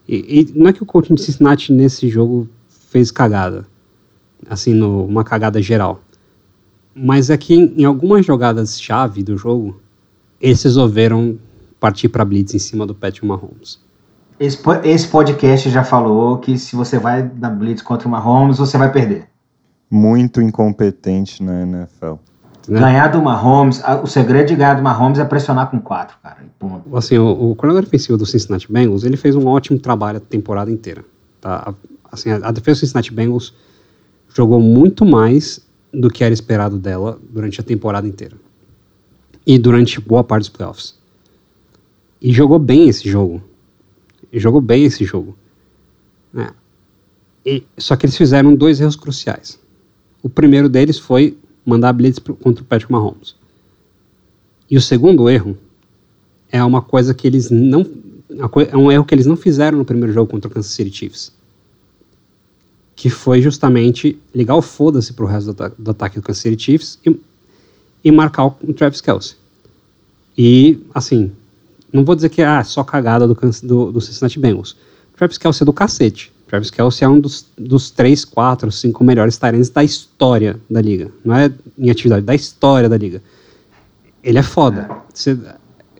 e, e, não é que o coaching de Cincinnati nesse jogo fez cagada, assim, no, uma cagada geral. Mas é que em, em algumas jogadas-chave do jogo, eles resolveram partir para blitz em cima do Patrick Mahomes.
Esse, esse podcast já falou que se você vai na blitz contra o Mahomes, você vai perder.
Muito incompetente na NFL.
Né? Ganhar do Mahomes, o segredo de ganhar do Mahomes é pressionar com quatro, cara. Ponto.
Assim, o, o coordenador ofensivo do Cincinnati Bengals, ele fez um ótimo trabalho a temporada inteira. Tá? Assim, a, a defesa do Cincinnati Bengals jogou muito mais do que era esperado dela durante a temporada inteira. E durante boa parte dos playoffs. E jogou bem esse jogo. E jogou bem esse jogo. É. E, só que eles fizeram dois erros cruciais. O primeiro deles foi mandar blitz contra o Patrick Mahomes. E o segundo erro é uma coisa que eles não. É um erro que eles não fizeram no primeiro jogo contra o Kansas City Chiefs. Que foi justamente ligar o foda-se pro resto do, do, ataque do Kansas City Chiefs e, e marcar o, Travis Kelsey. E, assim, não vou dizer que é ah, só cagada do, do, do Cincinnati Bengals. Travis Kelsey é do cacete. Travis Kelsey é um dos, dos três, quatro, cinco melhores Tyrants da história da liga. Não é em atividade, da história da liga. Ele é foda. Você,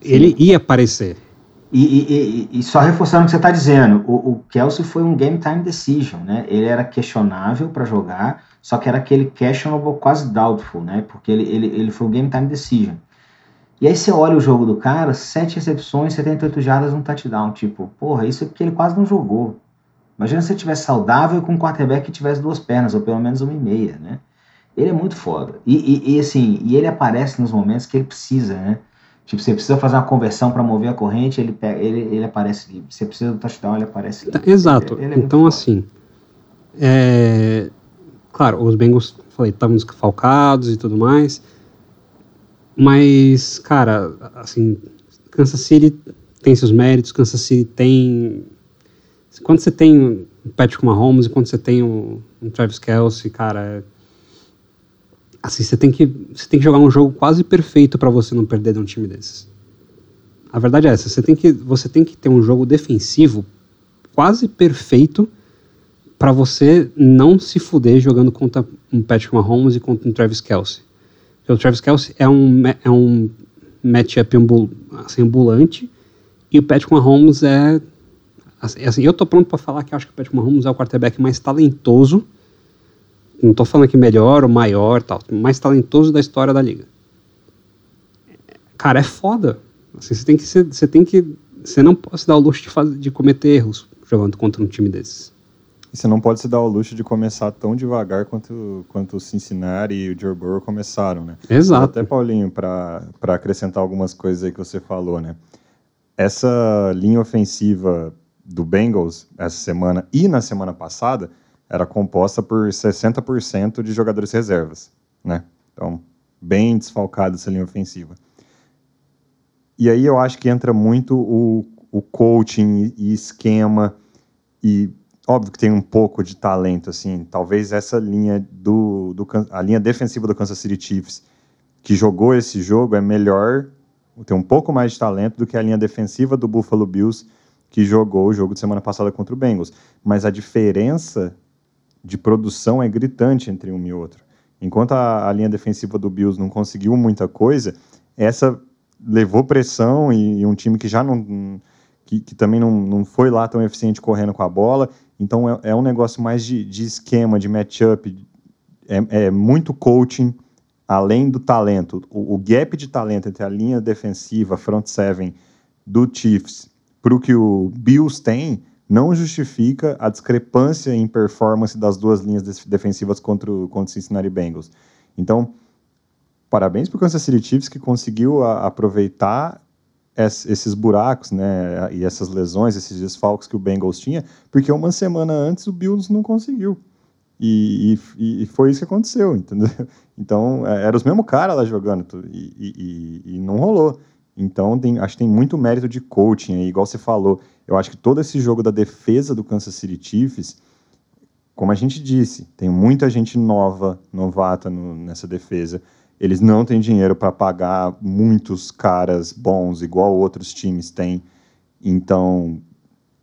ele ia aparecer.
E, e, e, e, só reforçando o que você está dizendo, o, o Kelsey foi um game time decision, né? Ele era questionável para jogar, só que era aquele questionable quase doubtful, né? Porque ele, ele, ele foi um game time decision. E aí você olha o jogo do cara, sete recepções, 78 jardas, um touchdown. Tipo, porra, isso é porque ele quase não jogou. Imagina se ele tivesse saudável com um quarterback que tivesse duas pernas, ou pelo menos uma e meia, né? Ele é muito foda. E, e, e, assim, e ele aparece nos momentos que ele precisa, né? Tipo, você precisa fazer uma conversão para mover a corrente, ele, pega, ele, ele aparece livre. Você precisa do touchdown, ele aparece livre.
Exato. Ele, ele é então, assim, é... claro, os Bengals, falei, estavam desfalcados e tudo mais, mas, cara, assim, Kansas City tem seus méritos, Kansas City tem quando você tem o Patrick Mahomes e quando você tem o Travis Kelsey, cara, assim, você tem que você tem que jogar um jogo quase perfeito para você não perder de um time desses. A verdade é essa, você tem que você tem que ter um jogo defensivo quase perfeito para você não se fuder jogando contra um Patrick Mahomes e contra um Travis Kelsey. Porque o Travis Kelsey é um é um matchup ambul, assim, ambulante e o Patrick Mahomes é Assim, assim, eu tô pronto para falar que acho que o Patrick Mahomes é o quarterback mais talentoso. Não tô falando que melhor ou maior, tal, mais talentoso da história da liga. Cara, é foda. Assim, você tem que você tem que você não pode se dar o luxo de, fazer, de cometer erros jogando contra um time desses.
E você não pode se dar o luxo de começar tão devagar quanto, quanto o Cincinnati e o Joe Burrow começaram, né?
Exato.
Até, Paulinho, para acrescentar algumas coisas aí que você falou, né? Essa linha ofensiva do Bengals essa semana e na semana passada era composta por 60% de jogadores reservas, né? Então, bem desfalcada essa linha ofensiva. E aí eu acho que entra muito o, o coaching e esquema e óbvio que tem um pouco de talento assim. Talvez essa linha do, do a linha defensiva do Kansas City Chiefs que jogou esse jogo é melhor, tem um pouco mais de talento do que a linha defensiva do Buffalo Bills que jogou o jogo de semana passada contra o Bengals. Mas a diferença de produção é gritante entre um e outro. Enquanto a, a linha defensiva do Bills não conseguiu muita coisa, essa levou pressão e, e um time que já não. que, que também não, não foi lá tão eficiente correndo com a bola. Então é, é um negócio mais de, de esquema, de matchup, é, é muito coaching além do talento, o, o gap de talento entre a linha defensiva, front seven do Chiefs para o que o Bills tem, não justifica a discrepância em performance das duas linhas defensivas contra o, contra o Cincinnati Bengals. Então, parabéns para o Kansas City Chiefs que conseguiu a, aproveitar es, esses buracos, né, e essas lesões, esses desfalques que o Bengals tinha, porque uma semana antes o Bills não conseguiu. E, e, e foi isso que aconteceu, entendeu? Então, é, era os mesmos caras lá jogando e, e, não rolou. Então, tem, acho que tem muito mérito de coaching aí, igual você falou. Eu acho que todo esse jogo da defesa do Kansas City Chiefs, como a gente disse, tem muita gente nova, novata no, nessa defesa. Eles não têm dinheiro para pagar muitos caras bons, igual outros times têm. Então,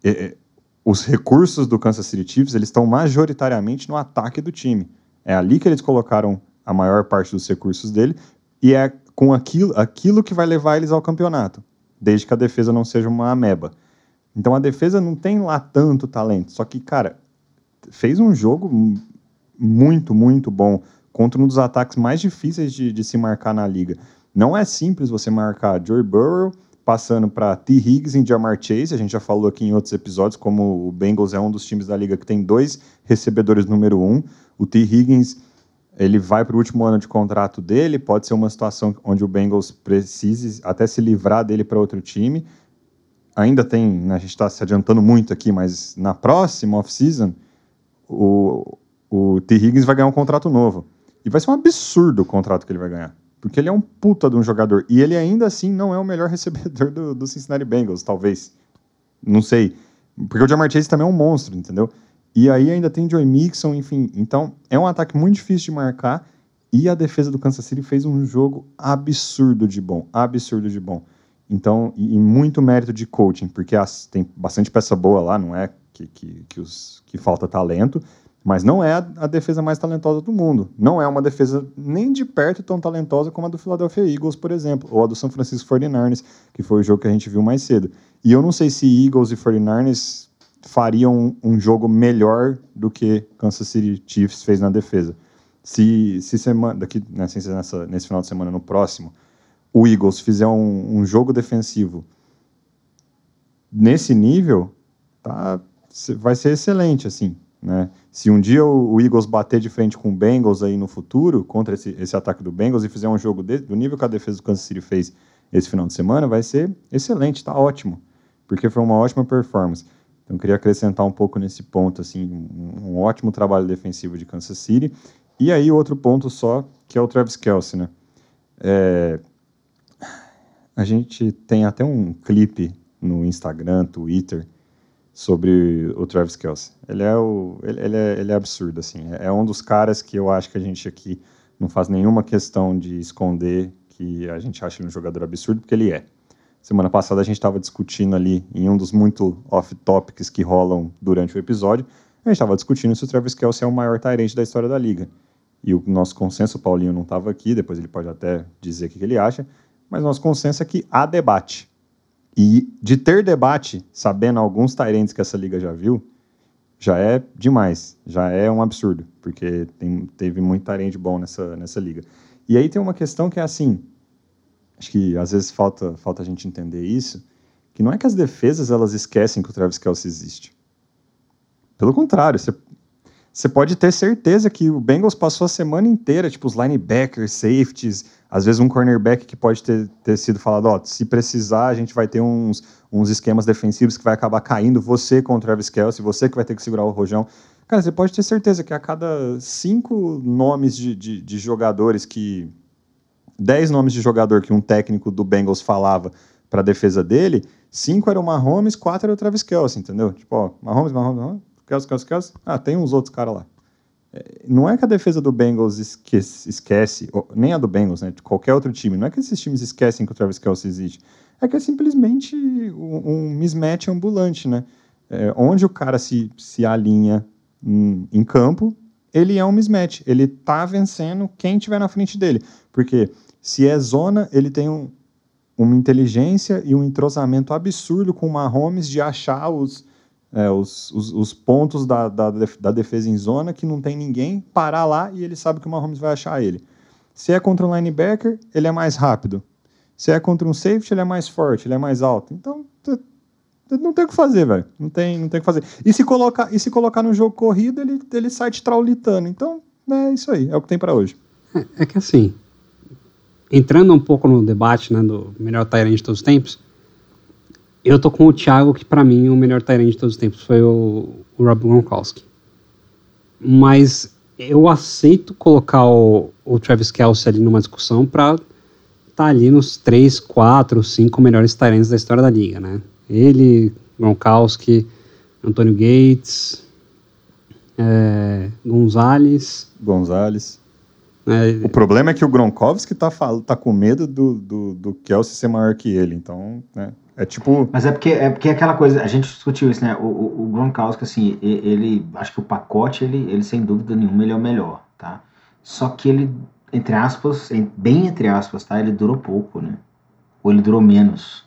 é, os recursos do Kansas City Chiefs eles estão majoritariamente no ataque do time. É ali que eles colocaram a maior parte dos recursos dele e é com aquilo, aquilo que vai levar eles ao campeonato, desde que a defesa não seja uma ameba. Então a defesa não tem lá tanto talento, só que, cara, fez um jogo muito, muito bom contra um dos ataques mais difíceis de, de se marcar na liga. Não é simples você marcar Joey Burrow passando para T. Higgs e Jamar Chase. A gente já falou aqui em outros episódios como o Bengals é um dos times da liga que tem dois recebedores número um. O T. Higgins ele vai para o último ano de contrato dele. Pode ser uma situação onde o Bengals precise até se livrar dele para outro time. Ainda tem, né, a gente está se adiantando muito aqui, mas na próxima off-season o, o T. Higgins vai ganhar um contrato novo. E vai ser um absurdo o contrato que ele vai ganhar. Porque ele é um puta de um jogador. E ele ainda assim não é o melhor recebedor do, do Cincinnati Bengals, talvez. Não sei. Porque o Jamar Chase também é um monstro, entendeu? E aí ainda tem Joey Mixon, enfim. Então é um ataque muito difícil de marcar. E a defesa do Kansas City fez um jogo absurdo de bom. Absurdo de bom. Então, e, e muito mérito de coaching, porque as, tem bastante peça boa lá, não é que, que, que, os, que falta talento. Mas não é a, a, defesa mais talentosa do mundo. Não é uma defesa nem de perto tão talentosa como a do Philadelphia Eagles, por exemplo, ou a do San Francisco 49ers, que foi o jogo que a gente viu mais cedo. E eu não sei se Eagles e 49ers fariam um, jogo melhor do que Kansas City Chiefs fez na defesa. Se, se semana, daqui, né, nessa, nesse final de semana, no próximo, o Eagles fizer um, um jogo defensivo nesse nível, tá, vai ser excelente, assim. Né? Se um dia o, Eagles bater de frente com o Bengals aí no futuro, contra esse, esse ataque do Bengals, e fizer um jogo de, do nível que a defesa do Kansas City fez esse final de semana, vai ser excelente, está ótimo, porque foi uma ótima performance. Então, queria acrescentar um pouco nesse ponto, assim, um, ótimo trabalho defensivo de Kansas City. E aí, outro ponto só, que é o Travis Kelsey, né? É, a gente tem até um clipe no Instagram, Twitter, sobre o Travis Kelce. Ele é, o, ele, ele, é, ele é absurdo, assim. É um dos caras que eu acho que a gente aqui não faz nenhuma questão de esconder que a gente acha ele um jogador absurdo, porque ele é. Semana passada a gente estava discutindo ali, em um dos muito off-topics que rolam durante o episódio, a gente estava discutindo se o Travis Kelce é o maior Tyrant da história da liga. E o nosso consenso, o Paulinho não estava aqui, depois ele pode até dizer o que ele acha, mas nosso consenso é que há debate. E de ter debate, sabendo alguns Tyrants que essa liga já viu, já é demais, já é um absurdo, porque tem, teve muito Tyrant bom nessa, nessa liga. E aí tem uma questão que é assim, acho que às vezes falta, falta a gente entender isso, que não é que as defesas elas esquecem que o Travis Kelce existe. Pelo contrário, você pode ter certeza que o Bengals passou a semana inteira, tipo, os linebackers, safeties, às vezes um cornerback que pode ter, ter sido falado, ó, se precisar, a gente vai ter uns, uns esquemas defensivos que vai acabar caindo, você com o Travis Kelce, você que vai ter que segurar o rojão. Cara, você pode ter certeza que a cada cinco nomes de, de, de jogadores que... Dez nomes de jogador que um técnico do Bengals falava para a defesa dele, cinco eram o Mahomes, quatro era o Travis Kelce, entendeu? Tipo, ó, Mahomes, Mahomes, Mahomes Kelsey, Kelsey, Kelsey. Ah, tem uns outros caras lá. É, não é que a defesa do Bengals esquece, esquece, nem a do Bengals, né? De qualquer outro time. Não é que esses times esquecem que o Travis Kelsey existe. É que é simplesmente um, um mismatch ambulante, né? É, onde o cara se, se alinha em, em campo, ele é um mismatch. Ele tá vencendo quem tiver na frente dele. Porque se é zona, ele tem um, uma inteligência e um entrosamento absurdo com o Mahomes de achar os, é, os, os, os, pontos da, da, da, defesa em zona que não tem ninguém, parar lá e ele sabe que o Mahomes vai achar ele. Se é contra um linebacker, ele é mais rápido. Se é contra um safety, ele é mais forte, ele é mais alto. Então, não tem o que fazer, velho. Não tem, não tem o que fazer. E se colocar, e se colocar no jogo corrido, ele, ele sai te traulitando. Então, é isso aí, é o que tem para hoje.
É, é, que assim, entrando um pouco no debate né, do melhor Tyrant de todos os tempos, eu tô com o Thiago, que para mim o melhor Tyrant de todos os tempos foi o, o Rob Gronkowski. Mas eu aceito colocar o, o Travis Kelsey ali numa discussão para estar tá ali nos 3, 4, 5 melhores Tyrants da história da liga, né? Ele, Gronkowski, Antônio Gates, é, Gonzalez.
Gonzalez. É, o problema é que o Gronkowski tá, tá com medo do, do, do Kelsey ser maior que ele, então, né? É tipo.
Mas é porque é porque é aquela coisa, a gente discutiu isso, né? O, o, o Gronkowski, assim, ele. Acho que o pacote, ele, ele sem dúvida nenhuma, ele é o melhor, tá? Só que ele, entre aspas, bem entre aspas, tá? Ele durou pouco, né? Ou ele durou menos.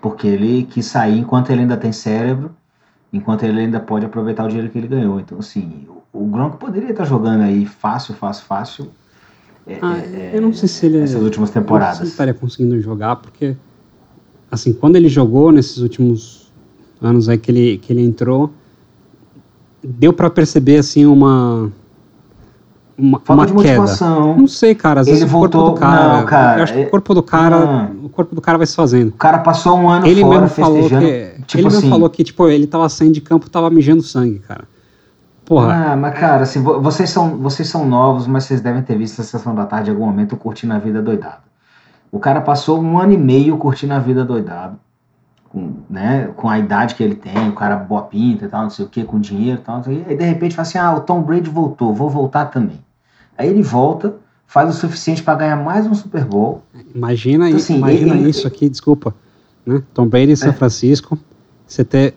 Porque ele quis sair enquanto ele ainda tem cérebro, enquanto ele ainda pode aproveitar o dinheiro que ele ganhou. Então, assim, o, o Gronk poderia estar jogando aí fácil, fácil, fácil.
É, ah, é, eu não sei se ele.
Essas últimas temporadas.
Eu não se estaria conseguindo jogar, porque assim, quando ele jogou nesses últimos anos aí que ele, que ele entrou, deu para perceber, assim, uma uma, Falta uma de queda. motivação. Não sei, cara. Às vezes ele o corpo voltou, do cara. Não, cara eu acho que o corpo do cara. Não. O corpo do cara vai se fazendo. O
cara passou um ano
ele
fora
mesmo falou que, tipo Ele assim, mesmo falou que, tipo, ele tava saindo de campo tava mijando sangue, cara.
Porra. Ah, mas, cara, assim, vocês são, vocês são novos, mas vocês devem ter visto a sessão da tarde em algum momento curtindo a vida doidada. O cara passou um ano e meio curtindo a vida doidado. Com, né, com a idade que ele tem, o cara boa pinta e tal, não sei o que, com dinheiro e tal. E aí de repente fala assim: ah, o Tom Brady voltou, vou voltar também. Aí ele volta, faz o suficiente para ganhar mais um Super Bowl.
Imagina, então, assim, imagina ele, isso aqui, desculpa. Né? Tom Brady em São é. Francisco, você ter,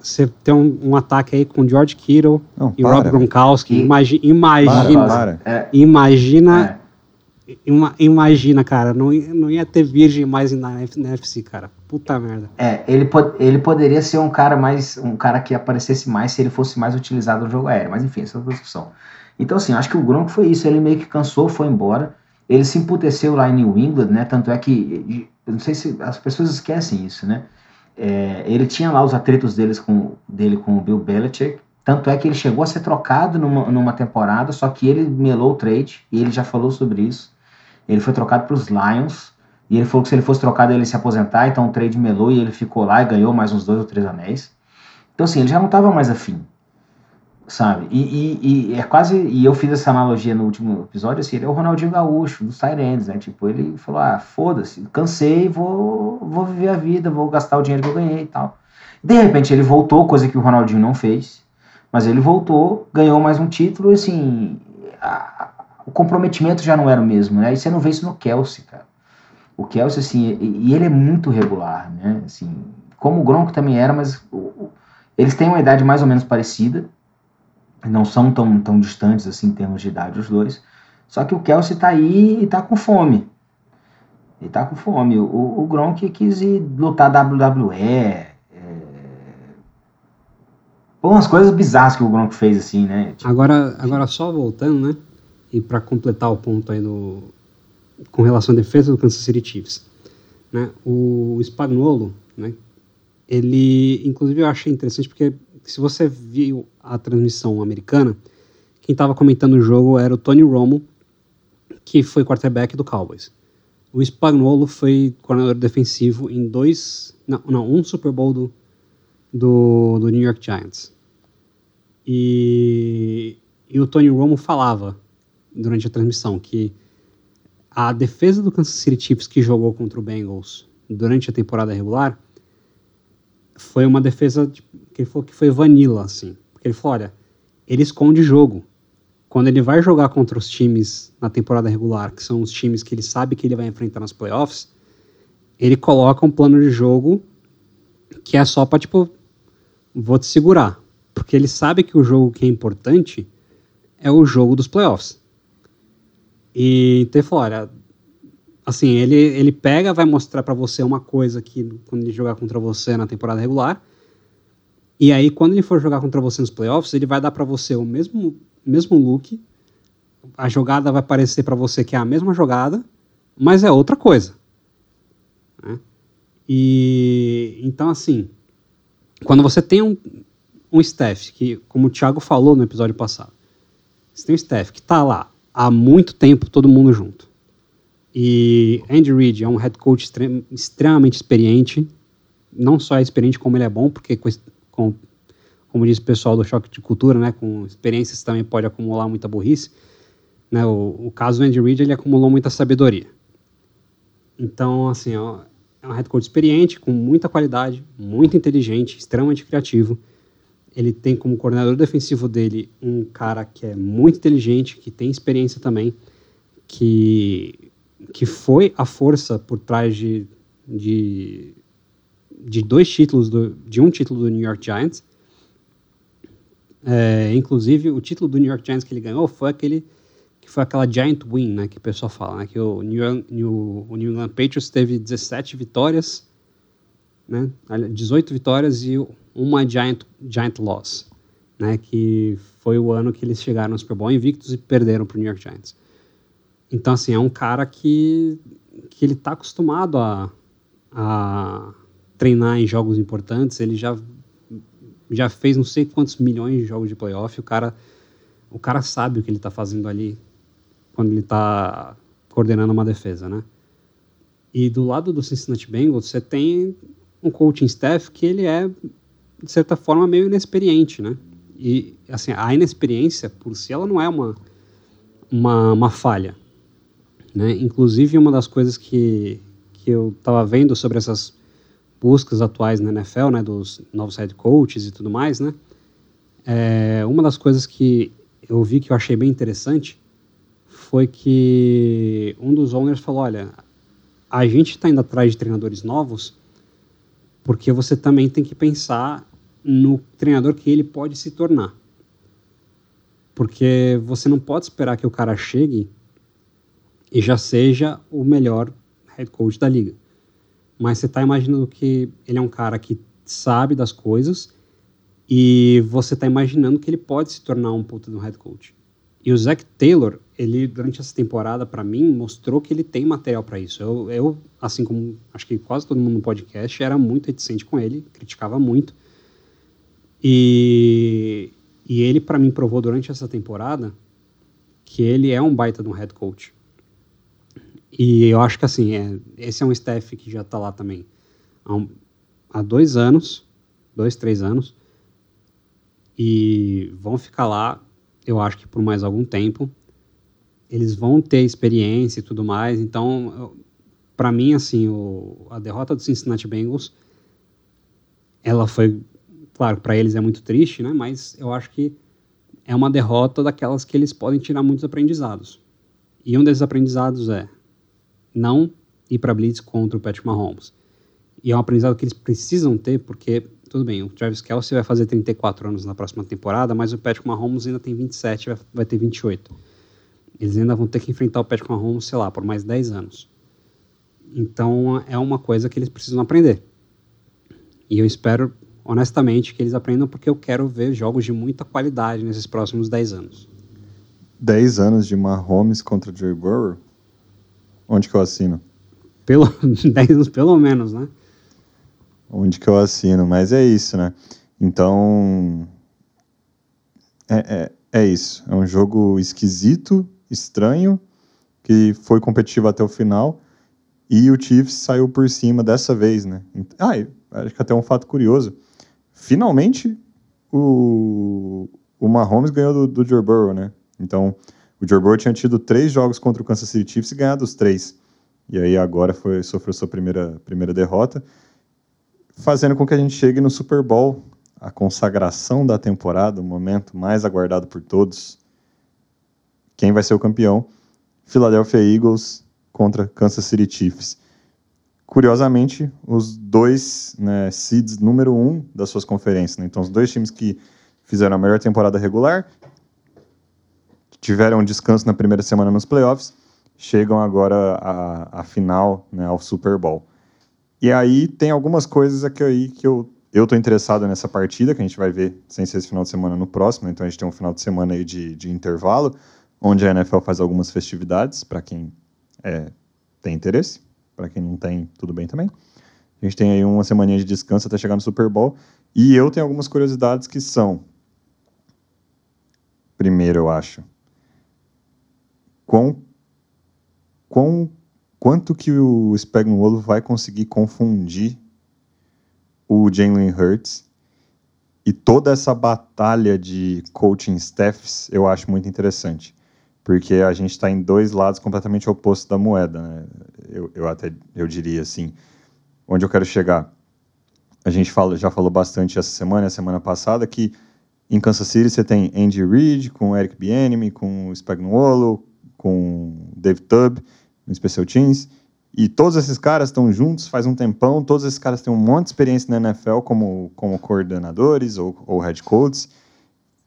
você ter um, um, ataque aí com George Kittle não, e para, Rob Gronkowski. Imagi, imagina, para, para. É. imagina é imagina, cara, não, não ia ter virgem mais na, na FC, cara. Puta merda.
É, ele, ele poderia ser um cara mais. um cara que aparecesse mais se ele fosse mais utilizado no jogo aéreo. Mas enfim, essa é outra discussão. Então, assim, acho que o Gronk foi isso. Ele meio que cansou, foi embora. Ele se emputeceu lá em New England, né? Tanto é que. Não sei se as pessoas esquecem isso, né? É, ele tinha lá os atritos deles com, dele com o Bill Belichick. Tanto é que ele chegou a ser trocado numa, numa temporada, só que ele melou o trade, e ele já falou sobre isso. Ele foi trocado para os Lions. E ele falou que se ele fosse trocado ele se aposentar. Então o trade melou e ele ficou lá e ganhou mais uns dois ou três anéis. Então assim, ele já não estava mais afim. Sabe? E, e, e, é quase. E eu fiz essa analogia no último episódio, assim, ele é o Ronaldinho Gaúcho, dos Tyrands, né? Tipo, ele falou: ah, foda-se, cansei, vou, vou viver a vida, vou gastar o dinheiro que eu ganhei e tal. De repente ele voltou, coisa que o Ronaldinho não fez, mas ele voltou, ganhou mais um título, e assim, a, o comprometimento já não era o mesmo, né? E você não vê isso no Kelsey, cara. O Kelsey, assim, e, e ele é muito regular, né? Assim, como o Gronk também era, mas eles têm uma idade mais ou menos parecida, não são tão, tão distantes assim em termos de idade os dois. Só que o Kelsey tá aí e tá com fome. Ele tá com fome. O, o Gronk quis ir lutar WWE. É... umas coisas bizarras que o Gronk fez, assim, né?
Tipo, agora, agora só voltando, né? e para completar o ponto aí no, com relação à defesa do Kansas City Chiefs, né, o Spagnuolo, né, ele, inclusive eu achei interessante porque se você viu a transmissão americana, quem estava comentando o jogo era o Tony Romo, que foi quarterback do Cowboys. O Spagnuolo foi coordenador defensivo em dois, não, não um Super Bowl do, do, do New York Giants. E, e o Tony Romo falava durante a transmissão que a defesa do Kansas City Chiefs que jogou contra o Bengals durante a temporada regular foi uma defesa que ele falou que foi vanilla, assim. Porque ele falou, olha, ele esconde jogo. Quando ele vai jogar contra os times na temporada regular, que são os times que ele sabe que ele vai enfrentar nos playoffs, ele coloca um plano de jogo que é só para tipo, vou te segurar. Porque ele sabe que o jogo que é importante é o jogo dos playoffs. E então ele falou, olha, assim, ele, ele pega, vai mostrar para você uma coisa que quando ele jogar contra você na temporada regular, e aí quando ele for jogar contra você nos playoffs, ele vai dar para você o mesmo, mesmo look, a jogada vai parecer para você que é a mesma jogada, mas é outra coisa. Né? E então assim, quando você tem um, um staff que, como o Thiago falou no episódio passado, você tem um staff que está lá há muito tempo, todo mundo junto. E Andy Reid é um head coach extremamente experiente, não só é experiente como ele é bom, porque com, com, como diz o pessoal do choque de cultura, né, com experiências também pode acumular muita burrice. Né, o, o caso do Andy Reid ele acumulou muita sabedoria. Então, assim, é um head coach experiente, com muita qualidade, muito inteligente, extremamente criativo. Ele tem como coordenador defensivo dele um cara que é muito inteligente, que tem experiência também, que, que foi a força por trás de, de, de dois títulos, do, de um título do New York Giants. É, inclusive, o título do New York Giants que ele ganhou foi aquele que foi aquela giant win, né, que o pessoal fala, né, que o New, New, o New England Patriots teve 17 vitórias, né, 18 vitórias e uma giant, giant loss, né, que foi o ano que eles chegaram no Super Bowl invictos e perderam para o New York Giants. Então, assim, é um cara que, que ele está acostumado a, a treinar em jogos importantes, ele já, já fez não sei quantos milhões de jogos de playoff, o cara, o cara sabe o que ele está fazendo ali quando ele está coordenando uma defesa, né? E do lado do Cincinnati Bengals, você tem um coaching staff que ele é, de certa forma, meio inexperiente, né? E, assim, a inexperiência, por si, ela não é uma, uma, uma falha, né? Inclusive, uma das coisas que, que eu estava vendo sobre essas buscas atuais na NFL, né, dos novos head coaches e tudo mais, né? É, uma das coisas que eu vi que eu achei bem interessante foi que um dos owners falou: olha, a gente está indo atrás de treinadores novos porque você também tem que pensar no treinador que ele pode se tornar. Porque você não pode esperar que o cara chegue e já seja o melhor head coach da liga. Mas você está imaginando que ele é um cara que sabe das coisas e você está imaginando que ele pode se tornar um puta de um head coach. E o Zach Taylor, ele durante essa temporada para mim mostrou que ele tem material para isso. Eu, eu, assim como acho que quase todo mundo no podcast, era muito reticente com ele, criticava muito. E, e ele para mim provou durante essa temporada que ele é um baita de um head coach. E eu acho que assim, é, esse é um staff que já está lá também há, um, há dois anos, dois, três anos, e vão ficar lá eu acho que por mais algum tempo. Eles vão ter experiência e tudo mais. Então, para mim, assim, o, a derrota do Cincinnati Bengals, ela foi, claro, para eles é muito triste, né? Mas eu acho que é uma derrota daquelas que eles podem tirar muitos aprendizados. E um desses aprendizados é não ir para blitz contra o Patrick Mahomes. E é um aprendizado que eles precisam ter, porque tudo bem, o Travis Kelsey vai fazer 34 anos na próxima temporada, mas o Patrick Mahomes ainda tem 27, vai, vai ter 28. Eles ainda vão ter que enfrentar o Patrick Mahomes, sei lá, por mais 10 anos. Então é uma coisa que eles precisam aprender. E eu espero, honestamente, que eles aprendam porque eu quero ver jogos de muita qualidade nesses próximos 10 anos.
10 anos de Mahomes contra Joe Burrow? Onde que eu assino?
Pelo, 10 anos pelo menos, né?
onde que eu assino, mas é isso, né? Então, é, é, é isso. É um jogo esquisito, estranho, que foi competitivo até o final, e o Chiefs saiu por cima dessa vez, né? Ah, acho que até um fato curioso. Finalmente, o, o Mahomes ganhou do, do Joe Burrow, né? Então, o Joe Burrow tinha tido três jogos contra o Kansas City Chiefs e ganhado os três. E aí agora foi, sofreu sua primeira, primeira derrota fazendo com que a gente chegue no Super Bowl, a consagração da temporada, o momento mais aguardado por todos. Quem vai ser o campeão? Philadelphia Eagles contra Kansas City Chiefs. Curiosamente, os dois né, seeds número um das suas conferências. Né? Então, os dois times que fizeram a melhor temporada regular, tiveram descanso na primeira semana nos playoffs, chegam agora à, à final, né, ao Super Bowl. E aí tem algumas coisas aqui aí que eu eu tô interessado nessa partida, que a gente vai ver sem ser esse final de semana no próximo, então a gente tem um final de semana aí de, de intervalo, onde a NFL faz algumas festividades para quem é, tem interesse, para quem não tem, tudo bem também. A gente tem aí uma semaninha de descanso até chegar no Super Bowl. E eu tenho algumas curiosidades que são. Primeiro, eu acho. Quão, quão, quanto que o Spagnuolo vai conseguir confundir o Jalen Hurts e toda essa batalha de coaching staffs eu acho muito interessante, porque a gente está em dois lados completamente opostos da moeda, né? eu, eu até eu diria assim, onde eu quero chegar. A gente fala, já falou bastante essa semana, a semana passada, que em Kansas City você tem Andy Reid com Eric Bieniemy, com Spagnuolo, com Dave Tubb no Special Teams, e todos esses caras estão juntos faz um tempão, todos esses caras têm um monte de experiência na NFL como, como coordenadores ou, ou head coaches.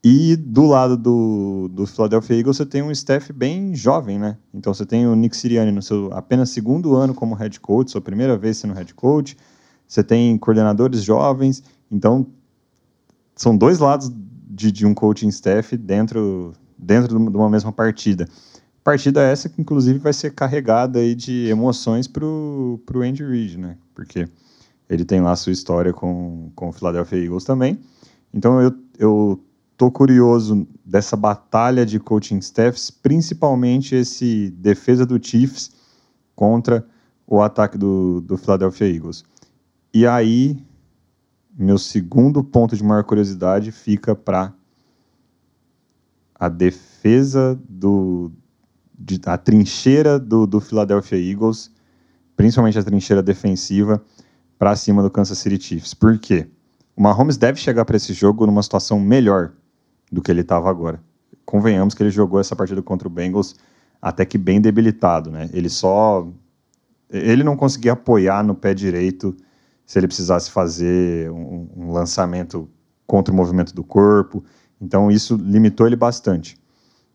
E do lado do, do Philadelphia Eagles você tem um staff bem jovem, né? Então você tem o Nick Sirianni no seu apenas segundo ano como head coach, sua primeira vez sendo head coach. Você tem coordenadores jovens. Então são dois lados de, de um coaching staff dentro, dentro de uma mesma partida. Partida essa que, inclusive, vai ser carregada aí de emoções para o Andy Reid, né? Porque ele tem lá sua história com, com o Philadelphia Eagles também. Então, eu, eu tô curioso dessa batalha de coaching staffs, principalmente esse defesa do Chiefs contra o ataque do, do Philadelphia Eagles. E aí, meu segundo ponto de maior curiosidade fica para a defesa do, a trincheira do, do Philadelphia Eagles, principalmente a trincheira defensiva, para cima do Kansas City Chiefs. Por quê? O Mahomes deve chegar para esse jogo numa situação melhor do que ele estava agora. Convenhamos que ele jogou essa partida contra o Bengals até que bem debilitado, né? Ele só ele não conseguia apoiar no pé direito se ele precisasse fazer um, um lançamento contra o movimento do corpo. Então isso limitou ele bastante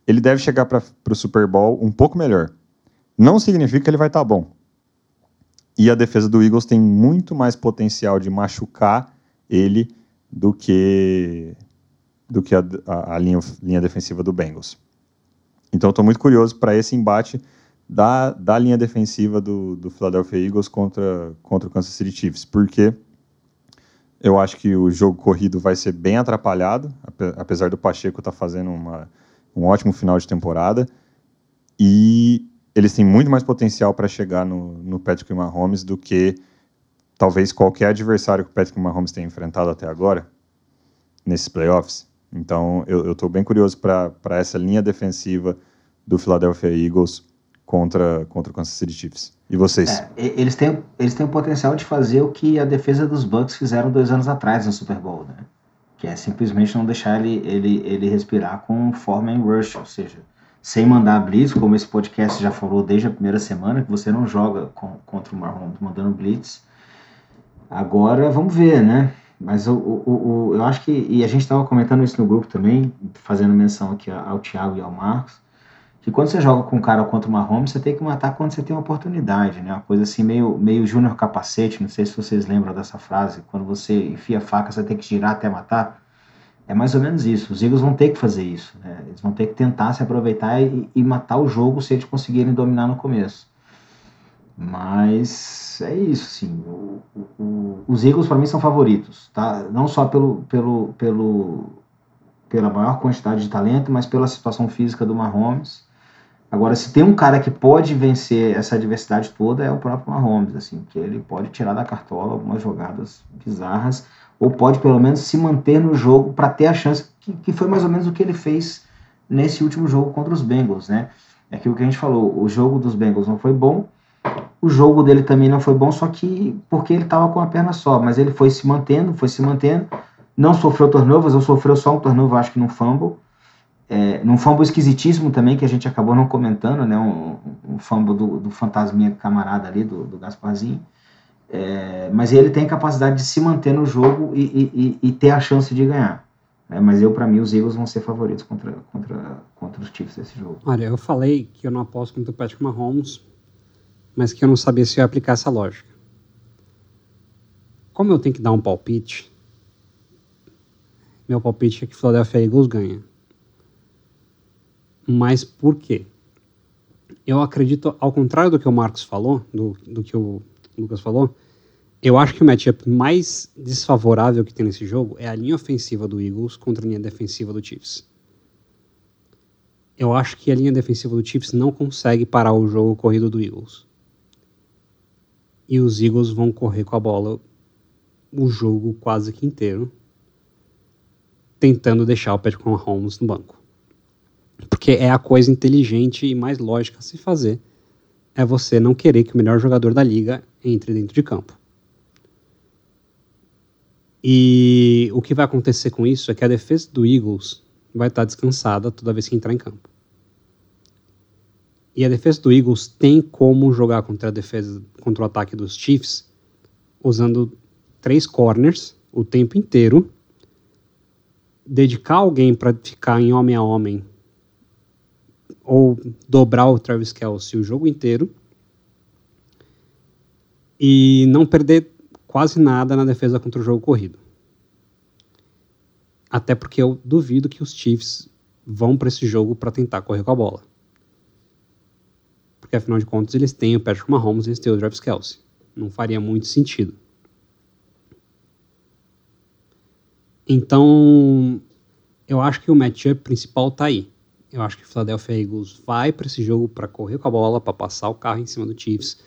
ele deve chegar para o Super Bowl um pouco melhor. Não significa que ele vai estar tá bom. E a defesa do Eagles tem muito mais potencial de machucar ele do que do que a, a, a linha, linha defensiva do Bengals. Então estou muito curioso para esse embate da, da linha defensiva do, do Philadelphia Eagles contra, contra o Kansas City Chiefs, porque eu acho que o jogo corrido vai ser bem atrapalhado, apesar do Pacheco estar tá fazendo uma, um ótimo final de temporada e eles têm muito mais potencial para chegar no, no Patrick Mahomes do que talvez qualquer adversário que o Patrick Mahomes tenha enfrentado até agora nesses playoffs. Então eu estou bem curioso para essa linha defensiva do Philadelphia Eagles contra, contra o Kansas City Chiefs. E vocês? É,
eles, têm, eles têm o potencial de fazer o que a defesa dos Bucks fizeram dois anos atrás no Super Bowl, né? Que é simplesmente não deixar ele, ele, ele respirar com forma em rush, ou seja, sem mandar blitz, como esse podcast já falou desde a primeira semana, que você não joga com, contra o Mahomes mandando blitz. Agora vamos ver, né? Mas o, o, o, eu acho que, e a gente estava comentando isso no grupo também, fazendo menção aqui ao Thiago e ao Marcos, que quando você joga com um cara contra o Mahomes, você tem que matar quando você tem uma oportunidade, né? Uma coisa assim meio, meio Júnior Capacete, não sei se vocês lembram dessa frase, quando você enfia a faca, você tem que girar até matar. É mais ou menos isso. Os Eagles vão ter que fazer isso. Né? Eles vão ter que tentar se aproveitar e, e matar o jogo se eles conseguirem dominar no começo. Mas é isso, sim. O, o, os Eagles para mim são favoritos, tá? Não só pelo, pelo, pelo, pela maior quantidade de talento, mas pela situação física do Mahomes Agora, se tem um cara que pode vencer essa adversidade toda, é o próprio Mahomes, assim, que ele pode tirar da cartola algumas jogadas bizarras, ou pode pelo menos se manter no jogo para ter a chance, que, que foi mais ou menos o que ele fez nesse último jogo contra os Bengals, né? É aquilo que a gente falou, o jogo dos Bengals não foi bom, o jogo dele também não foi bom, só que porque ele estava com a perna só, mas ele foi se mantendo, foi se mantendo, não sofreu turnovers, ou sofreu só um turnover, acho que no fumble, é, num fumble esquisitíssimo também, que a gente acabou não comentando, né? Um, um fumble do, do fantasminha camarada ali, do, do Gasparzinho. É, mas ele tem capacidade de se manter no jogo e, e, e ter a chance de ganhar. É, mas eu, para mim, os Eagles vão ser favoritos contra, contra, contra os Chiefs desse jogo.
Olha, eu falei que eu não aposto contra o Patrick Mahomes, mas que eu não sabia se ia aplicar essa lógica. Como eu tenho que dar um palpite, meu palpite é que Philadelphia Eagles ganha. Mas por quê? Eu acredito, ao contrário do que o Marcos falou, do, do que o Lucas falou, eu acho que o matchup mais desfavorável que tem nesse jogo é a linha ofensiva do Eagles contra a linha defensiva do Chiefs. Eu acho que a linha defensiva do Chiefs não consegue parar o jogo corrido do Eagles. E os Eagles vão correr com a bola o jogo quase que inteiro, tentando deixar o Patrick Mahomes no banco. Porque é a coisa inteligente e mais lógica a se fazer. É você não querer que o melhor jogador da liga entre dentro de campo. E o que vai acontecer com isso é que a defesa do Eagles vai estar descansada toda vez que entrar em campo. E a defesa do Eagles tem como jogar contra a defesa, contra o ataque dos Chiefs, usando três corners o tempo inteiro, dedicar alguém para ficar em homem a homem ou dobrar o Travis Kelce o jogo inteiro e não perder quase nada na defesa contra o jogo corrido. Até porque eu duvido que os Chiefs vão para esse jogo para tentar correr com a bola. Porque afinal de contas eles têm o Patrick Mahomes e eles têm o Travis Kelce. Não faria muito sentido. Então, eu acho que o matchup principal tá aí. Eu acho que o Philadelphia Eagles vai para esse jogo para correr com a bola, para passar o carro em cima do Chiefs,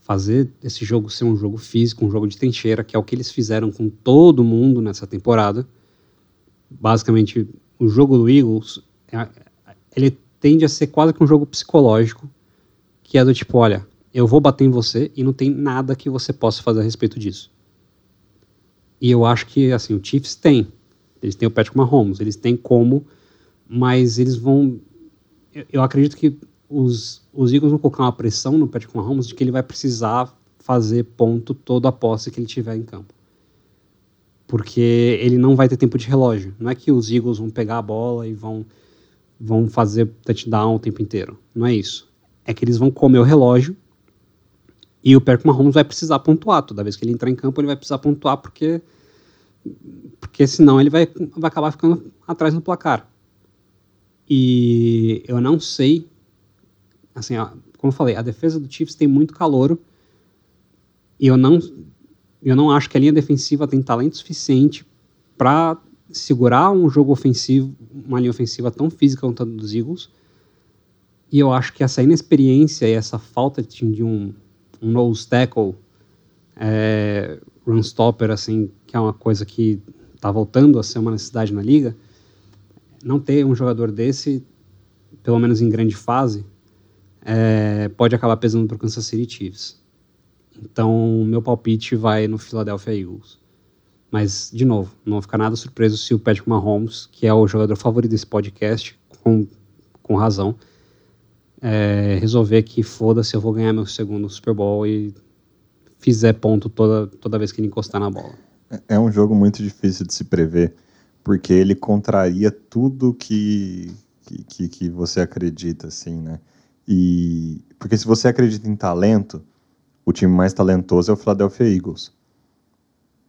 fazer esse jogo ser um jogo físico, um jogo de trincheira, que é o que eles fizeram com todo mundo nessa temporada. Basicamente, o jogo do Eagles, é, ele tende a ser quase que um jogo psicológico, que é do tipo, olha, eu vou bater em você e não tem nada que você possa fazer a respeito disso. E eu acho que, assim, o Chiefs tem. Eles têm o Patrick Mahomes, eles têm como, mas eles vão... Eu, eu acredito que os, os Eagles vão colocar uma pressão no Patrick Mahomes de que ele vai precisar fazer ponto toda a posse que ele tiver em campo. Porque ele não vai ter tempo de relógio. Não é que os Eagles vão pegar a bola e vão, vão fazer touchdown o tempo inteiro. Não é isso. É que eles vão comer o relógio e o Patrick Mahomes vai precisar pontuar. Toda vez que ele entrar em campo, ele vai precisar pontuar, porque, porque senão ele vai, vai acabar ficando atrás no placar. E eu não sei. Assim, ó, como eu falei, a defesa do Chiefs tem muito calor. E eu não, eu não acho que a linha defensiva tem talento suficiente para segurar um jogo ofensivo, uma linha ofensiva tão física quanto a dos Eagles. E eu acho que essa inexperiência e essa falta de um um nose tackle, é, run stopper, assim, que é uma coisa que está voltando a ser uma necessidade na liga, não ter um jogador desse, pelo menos em grande fase, é, pode acabar pesando para o Kansas City Chiefs. Então, meu palpite vai no Philadelphia Eagles. Mas, de novo, não vou ficar nada surpreso se o Patrick Mahomes, que é o jogador favorito desse podcast, com, com razão, é, resolver que foda-se, eu vou ganhar meu segundo Super Bowl e fizer ponto toda, toda vez que ele encostar na bola.
É, é um jogo muito difícil de se prever, porque ele contraria tudo que, que, que você acredita, assim, né? E, porque se você acredita em talento, o time mais talentoso é o Philadelphia Eagles,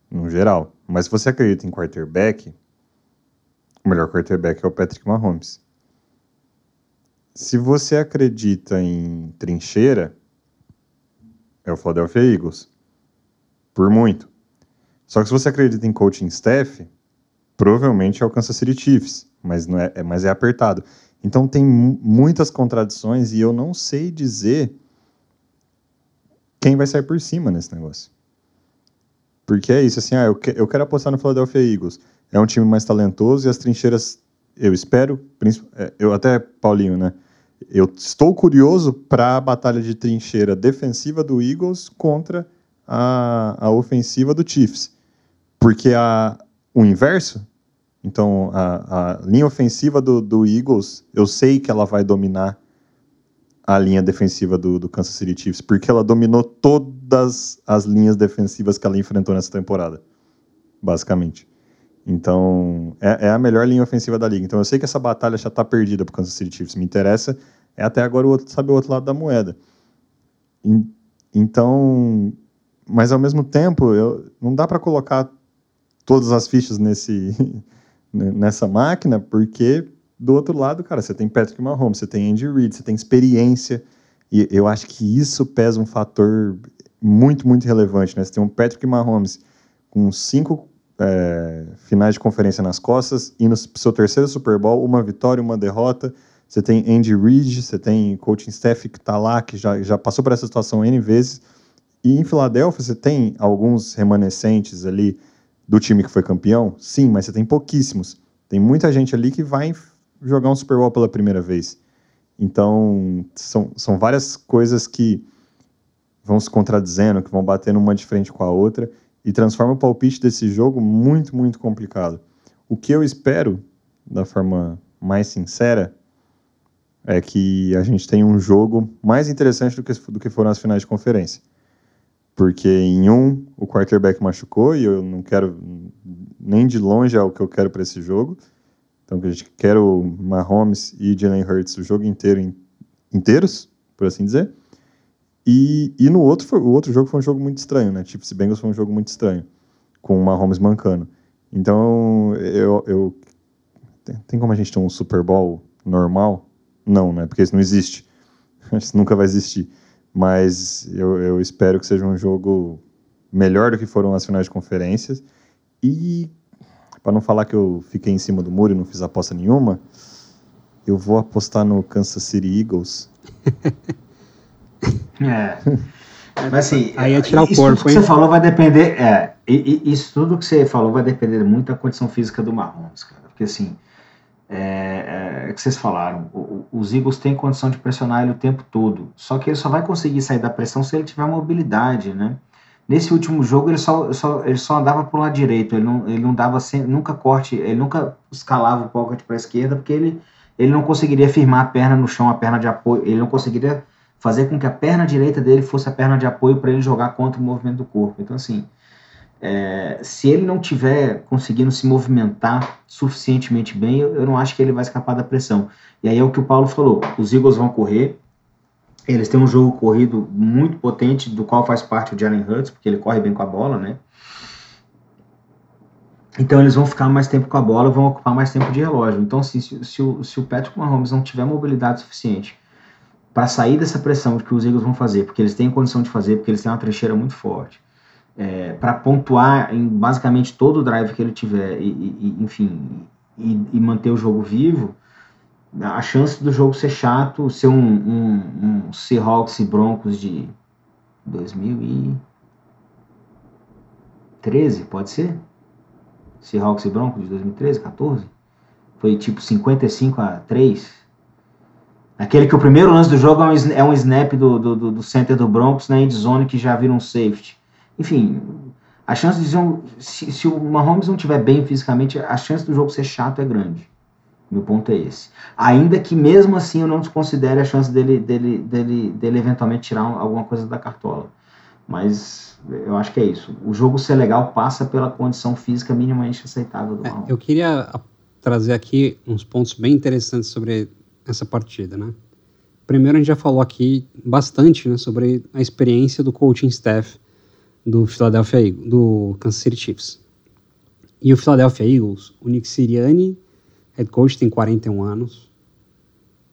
no geral. Mas se você acredita em quarterback, o melhor quarterback é o Patrick Mahomes. Se você acredita em trincheira, é o Philadelphia Eagles. Por muito. Só que se você acredita em coaching staff, provavelmente é o Kansas City Chiefs, mas, não é, é mas é apertado. Então tem muitas contradições e eu não sei dizer quem vai sair por cima nesse negócio. Porque é isso, assim, ah, eu, que, eu quero apostar no Philadelphia Eagles. É um time mais talentoso e as trincheiras eu espero, é, eu até, Paulinho, né? Eu estou curioso para a batalha de trincheira defensiva do Eagles contra a, a ofensiva do Chiefs. Porque a, o inverso, então a, a linha ofensiva do, do, Eagles, eu sei que ela vai dominar a linha defensiva do, do Kansas City Chiefs, porque ela dominou todas as linhas defensivas que ela enfrentou nessa temporada, basicamente. Então, é, é, a melhor linha ofensiva da liga. Então, eu sei que essa batalha já está perdida para o Kansas City Chiefs. Me interessa é até agora o outro, saber o outro lado da moeda. E, então, mas ao mesmo tempo, eu, não dá para colocar todas as fichas nesse, nessa máquina, porque do outro lado, cara, você tem Patrick Mahomes, você tem Andy Reid, você tem experiência. E eu acho que isso pesa um fator muito, muito relevante, né? Você tem um Patrick Mahomes com cinco é, finais de conferência nas costas, indo pro seu terceiro Super Bowl, uma vitória, uma derrota. Você tem Andy Reid, você tem coaching staff que está lá, que já, já passou por essa situação N vezes. E em Filadélfia você tem alguns remanescentes ali do time que foi campeão? Sim, mas você tem pouquíssimos. Tem muita gente ali que vai jogar um Super Bowl pela primeira vez. Então, são, são várias coisas que vão se contradizendo, que vão batendo uma de frente com a outra e transforma o palpite desse jogo muito, muito complicado. O que eu espero, da forma mais sincera, é que a gente tenha um jogo mais interessante do que, do que foram as finais de conferência. Porque em um, o quarterback machucou e eu não quero, nem de longe é o que eu quero para esse jogo. Então, a gente quer o Mahomes e Jalen Hurts o jogo inteiro, inteiros, por assim dizer. E, e no outro, foi, o outro jogo foi um jogo muito estranho, né? Chiefs e Bengals foi um jogo muito estranho, com o Mahomes mancando. Então, eu, eu tem como a gente ter um Super Bowl normal? Não, né? Porque isso não existe. Isso nunca vai existir. Mas eu, eu espero que seja um jogo melhor do que foram as finais de conferências. E, para não falar que eu fiquei em cima do muro e não fiz aposta nenhuma, eu vou apostar no Kansas City Eagles.
É. Mas assim,
aí é tirar o
isso
corpo,
tudo que
hein?
você falou vai depender, é, isso tudo que você falou vai depender muito da condição física do Mahomes, cara. Porque assim, é, é, é que vocês falaram, o, o, os Eagles têm condição de pressionar ele o tempo todo. Só que ele só vai conseguir sair da pressão se ele tiver mobilidade, né? Nesse último jogo ele só, só, ele só andava pro lado direito, ele não, ele não dava sem, nunca corte, ele nunca escalava o pocket para a esquerda, porque ele, ele não conseguiria firmar a perna no chão, a perna de apoio, ele não conseguiria fazer com que a perna direita dele fosse a perna de apoio para ele jogar contra o movimento do corpo. Então, assim, é, se ele não tiver conseguindo se movimentar suficientemente bem, eu, eu, não acho que ele vai escapar da pressão. E aí é o que o Paulo falou: os Eagles vão correr, eles têm um jogo corrido muito potente, do qual faz parte o Jalen Hurts, porque ele corre bem com a bola, né? Então eles vão ficar mais tempo com a bola, vão ocupar mais tempo de relógio. Então, assim, se, se, o, se o Patrick Mahomes não tiver mobilidade suficiente para sair dessa pressão que os Eagles vão fazer, porque eles têm condição de fazer, porque eles têm uma trecheira muito forte, é, para pontuar em basicamente todo o drive que ele tiver, e, e enfim, e, e, manter o jogo vivo, a chance do jogo ser chato, ser um, um, um Seahawks e Broncos de 2013, pode ser? Seahawks e Broncos de 2013, 14? Foi tipo 55 a 3, Aquele que o primeiro lance do jogo é um, snap do, do, do center do Broncos na endzone que já vira um safety. Enfim, a chance de se, se, o Mahomes não estiver bem fisicamente, a chance do jogo ser chato é grande. Meu ponto é esse. Ainda que mesmo assim eu não desconsidere a chance dele, dele, dele, dele eventualmente tirar alguma coisa da cartola. Mas eu acho que é isso. O jogo ser legal passa pela condição física minimamente aceitável do Mahomes.
É, eu queria trazer aqui uns pontos bem interessantes sobre essa partida, né? Primeiro, a gente já falou aqui bastante né, sobre a experiência do coaching staff do Philadelphia Eagles, do Kansas City Chiefs. E o Philadelphia Eagles, o Nick Sirianni, head coach, tem 41 anos.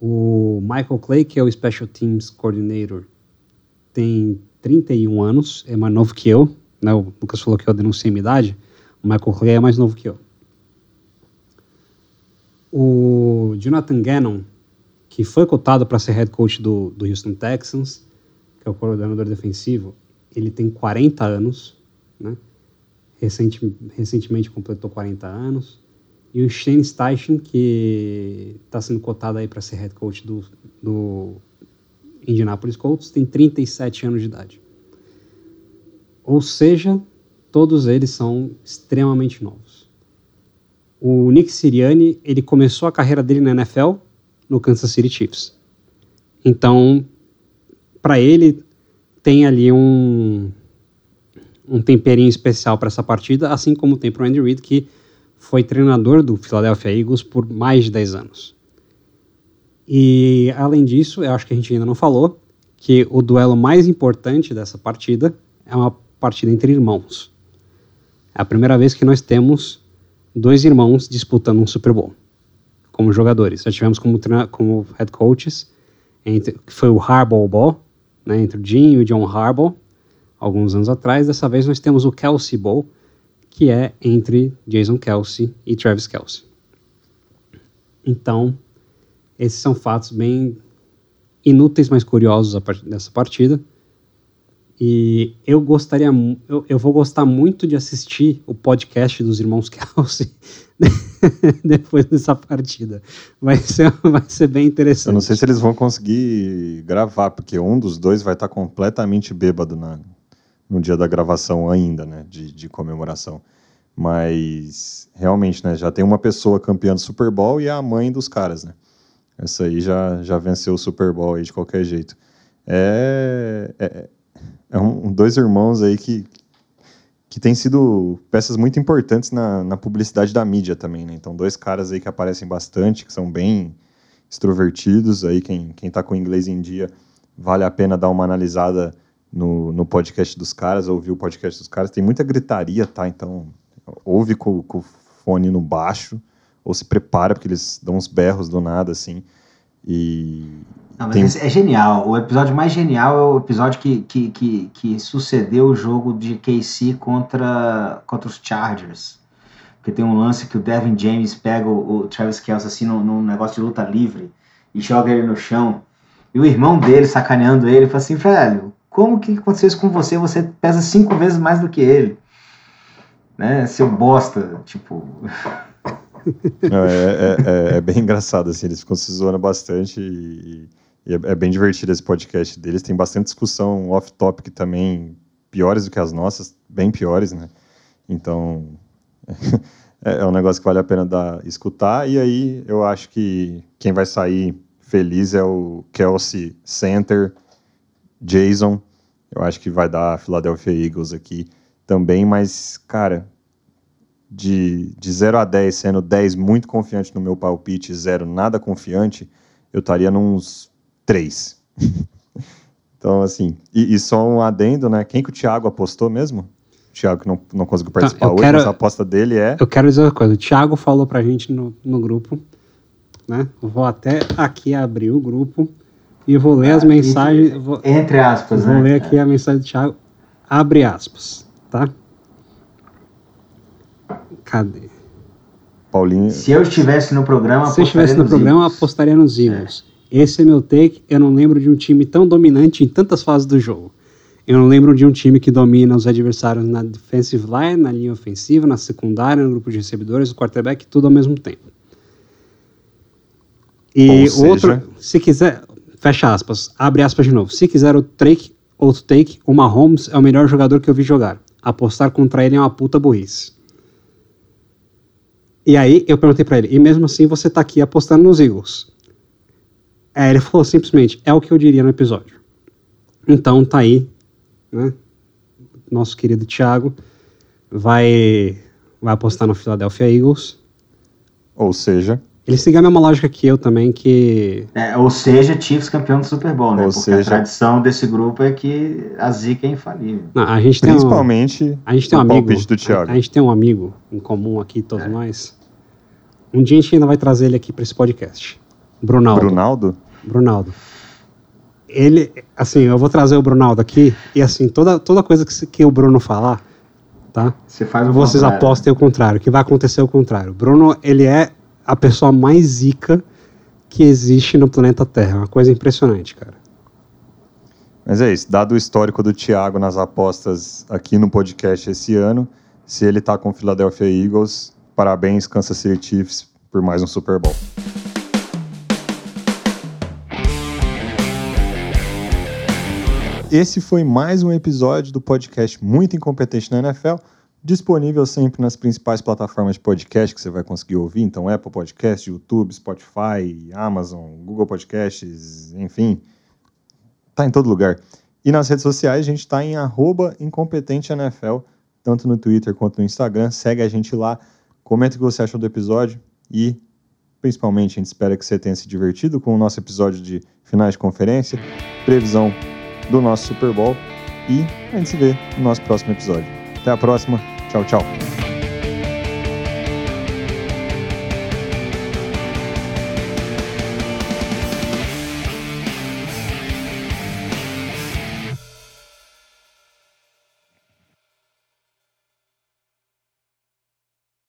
O Michael Clay, que é o Special Teams Coordinator, tem 31 anos, é mais novo que eu. Né? O Lucas falou que eu denunciei minha idade. O Michael Clay é mais novo que eu. O Jonathan Gannon, que foi cotado para ser head coach do, do Houston Texans, que é o coordenador defensivo, ele tem 40 anos, né? Recente, recentemente completou 40 anos. E o Shane Steichen, que está sendo cotado aí para ser head coach do, do Indianapolis Colts, tem 37 anos de idade. Ou seja, todos eles são extremamente novos. O Nick Sirianni, ele começou a carreira dele na NFL no Kansas City Chiefs. Então, para ele, tem ali um, um temperinho especial para essa partida, assim como tem para o Andy Reid, que foi treinador do Philadelphia Eagles por mais de 10 anos. E, além disso, eu acho que a gente ainda não falou que o duelo mais importante dessa partida é uma partida entre irmãos. É a primeira vez que nós temos dois irmãos disputando um Super Bowl como jogadores. Já tivemos como, como head coaches, entre, que foi o Harbaugh Ball, né, entre o Jim e o John Harbaugh, alguns anos atrás. Dessa vez nós temos o Kelsey Bowl, que é entre Jason Kelsey e Travis Kelsey. Então, esses são fatos bem inúteis, mas curiosos dessa partida. E eu gostaria, eu, eu vou gostar muito de assistir o podcast dos irmãos Kelsey depois dessa partida. Vai ser, vai ser bem interessante.
Eu não sei se eles vão conseguir gravar, porque um dos dois vai estar completamente bêbado na, no dia da gravação ainda, né, de, de comemoração. Mas realmente, né, já tem uma pessoa campeã do Super Bowl e é a mãe dos caras, né? Essa aí já, já venceu o Super Bowl aí de qualquer jeito. É, é, é um, dois irmãos aí que, que têm sido peças muito importantes na, na publicidade da mídia também, né? Então, dois caras aí que aparecem bastante, que são bem extrovertidos, aí quem, quem tá com inglês em dia, vale a pena dar uma analisada no, no podcast dos caras, ouvir o podcast dos caras. Tem muita gritaria, tá? Então, ouve com, com o fone no baixo, ou se prepara, porque eles dão uns berros do nada, assim. E,
não, mas tem... é genial. O episódio mais genial é o episódio que, que, que, que sucedeu o jogo de KC contra, contra os Chargers. Porque tem um lance que o Devin James pega o, o Travis Kelce assim num, num, negócio de luta livre e joga ele no chão. E o irmão dele, sacaneando ele, fala assim, velho, como que aconteceu isso com você? Você pesa cinco vezes mais do que ele. Né? Seu bosta, tipo...
Não, é, é, é, é, bem engraçado, assim, eles ficam se zoando bastante e e é, é, bem divertido esse podcast deles. Tem bastante discussão off-topic também, piores do que as nossas, bem piores, né? Então, é, é um negócio que vale a pena dar, escutar. E aí, eu acho que quem vai sair feliz é o Kelsey Center, Jason. Eu acho que vai dar Philadelphia Eagles aqui também, mas, cara, de, de 0 a 10, sendo 10 muito confiante no meu palpite, 0 nada confiante, eu estaria nos três. então, assim, e, e, só um adendo, né? Quem que o Thiago apostou mesmo? O Thiago que não, não conseguiu tá, participar hoje, quero, mas a aposta dele é.
Eu quero dizer uma coisa: o Thiago falou pra gente no, no grupo, né? vou até aqui abrir o grupo e vou ler ah, as mensagens. Entre, vou,
entre aspas,
vou né? ler aqui a mensagem do Thiago. Abre aspas, tá? Cadê?
Paulinho.
Se eu estivesse no programa,
se eu estivesse no programa, Eagles. apostaria nos Eagles. É. Esse é meu take. Eu não lembro de um time tão dominante em tantas fases do jogo. Eu não lembro de um time que domina os adversários na defensive line, na linha ofensiva, na secundária, no grupo de recebedores, no quarterback, tudo ao mesmo tempo. E o outro, se quiser, fecha aspas, abre aspas de novo. Se quiser o take, outro take, o Mahomes é o melhor jogador que eu vi jogar. Apostar contra ele é uma puta burrice. E aí eu perguntei para ele, e mesmo assim você tá aqui apostando nos Eagles? É, ele falou simplesmente, é o que eu diria no episódio. Então tá aí, né? Nosso querido Thiago vai, vai apostar no Philadelphia Eagles.
Ou seja.
Ele segue a mesma lógica que eu também, que.
É, ou seja, Chiefs campeão do Super Bowl, né? Ou Porque seja... a tradição desse grupo é que a zica é infalível.
Não, a gente
tem Principalmente um,
a gente tem um amigo,
do Thiago.
A, a, gente tem um amigo em comum aqui, todos é. nós. Um dia a gente ainda vai trazer ele aqui para esse podcast. Brunaldo.
Brunaldo?
Brunaldo. Ele, assim, eu vou trazer o Brunaldo aqui e assim, toda, toda coisa que, que o Bruno falar, tá?
Você faz o
Vocês
contrário.
apostem o contrário, que vai acontecer o contrário. Bruno, ele é a pessoa mais zica que existe no planeta Terra. Uma coisa impressionante, cara.
Mas é isso, dado o histórico do Thiago nas apostas aqui no podcast esse ano, se ele tá com o Philadelphia Eagles, parabéns Kansas City Chiefs por mais um Super Bowl. Esse foi mais um episódio do podcast Muito Incompetente na NFL, disponível sempre nas principais plataformas de podcast que você vai conseguir ouvir, então Apple Podcast, YouTube, Spotify, Amazon, Google Podcasts, enfim, tá em todo lugar. E nas redes sociais a gente está em @incompetenteNFL, tanto no Twitter quanto no Instagram. Segue a gente lá, comenta o que você achou do episódio e principalmente a gente espera que você tenha se divertido com o nosso episódio de finais de conferência, previsão do nosso Super Bowl. E a gente se vê no nosso próximo episódio. Até a próxima. Tchau, tchau.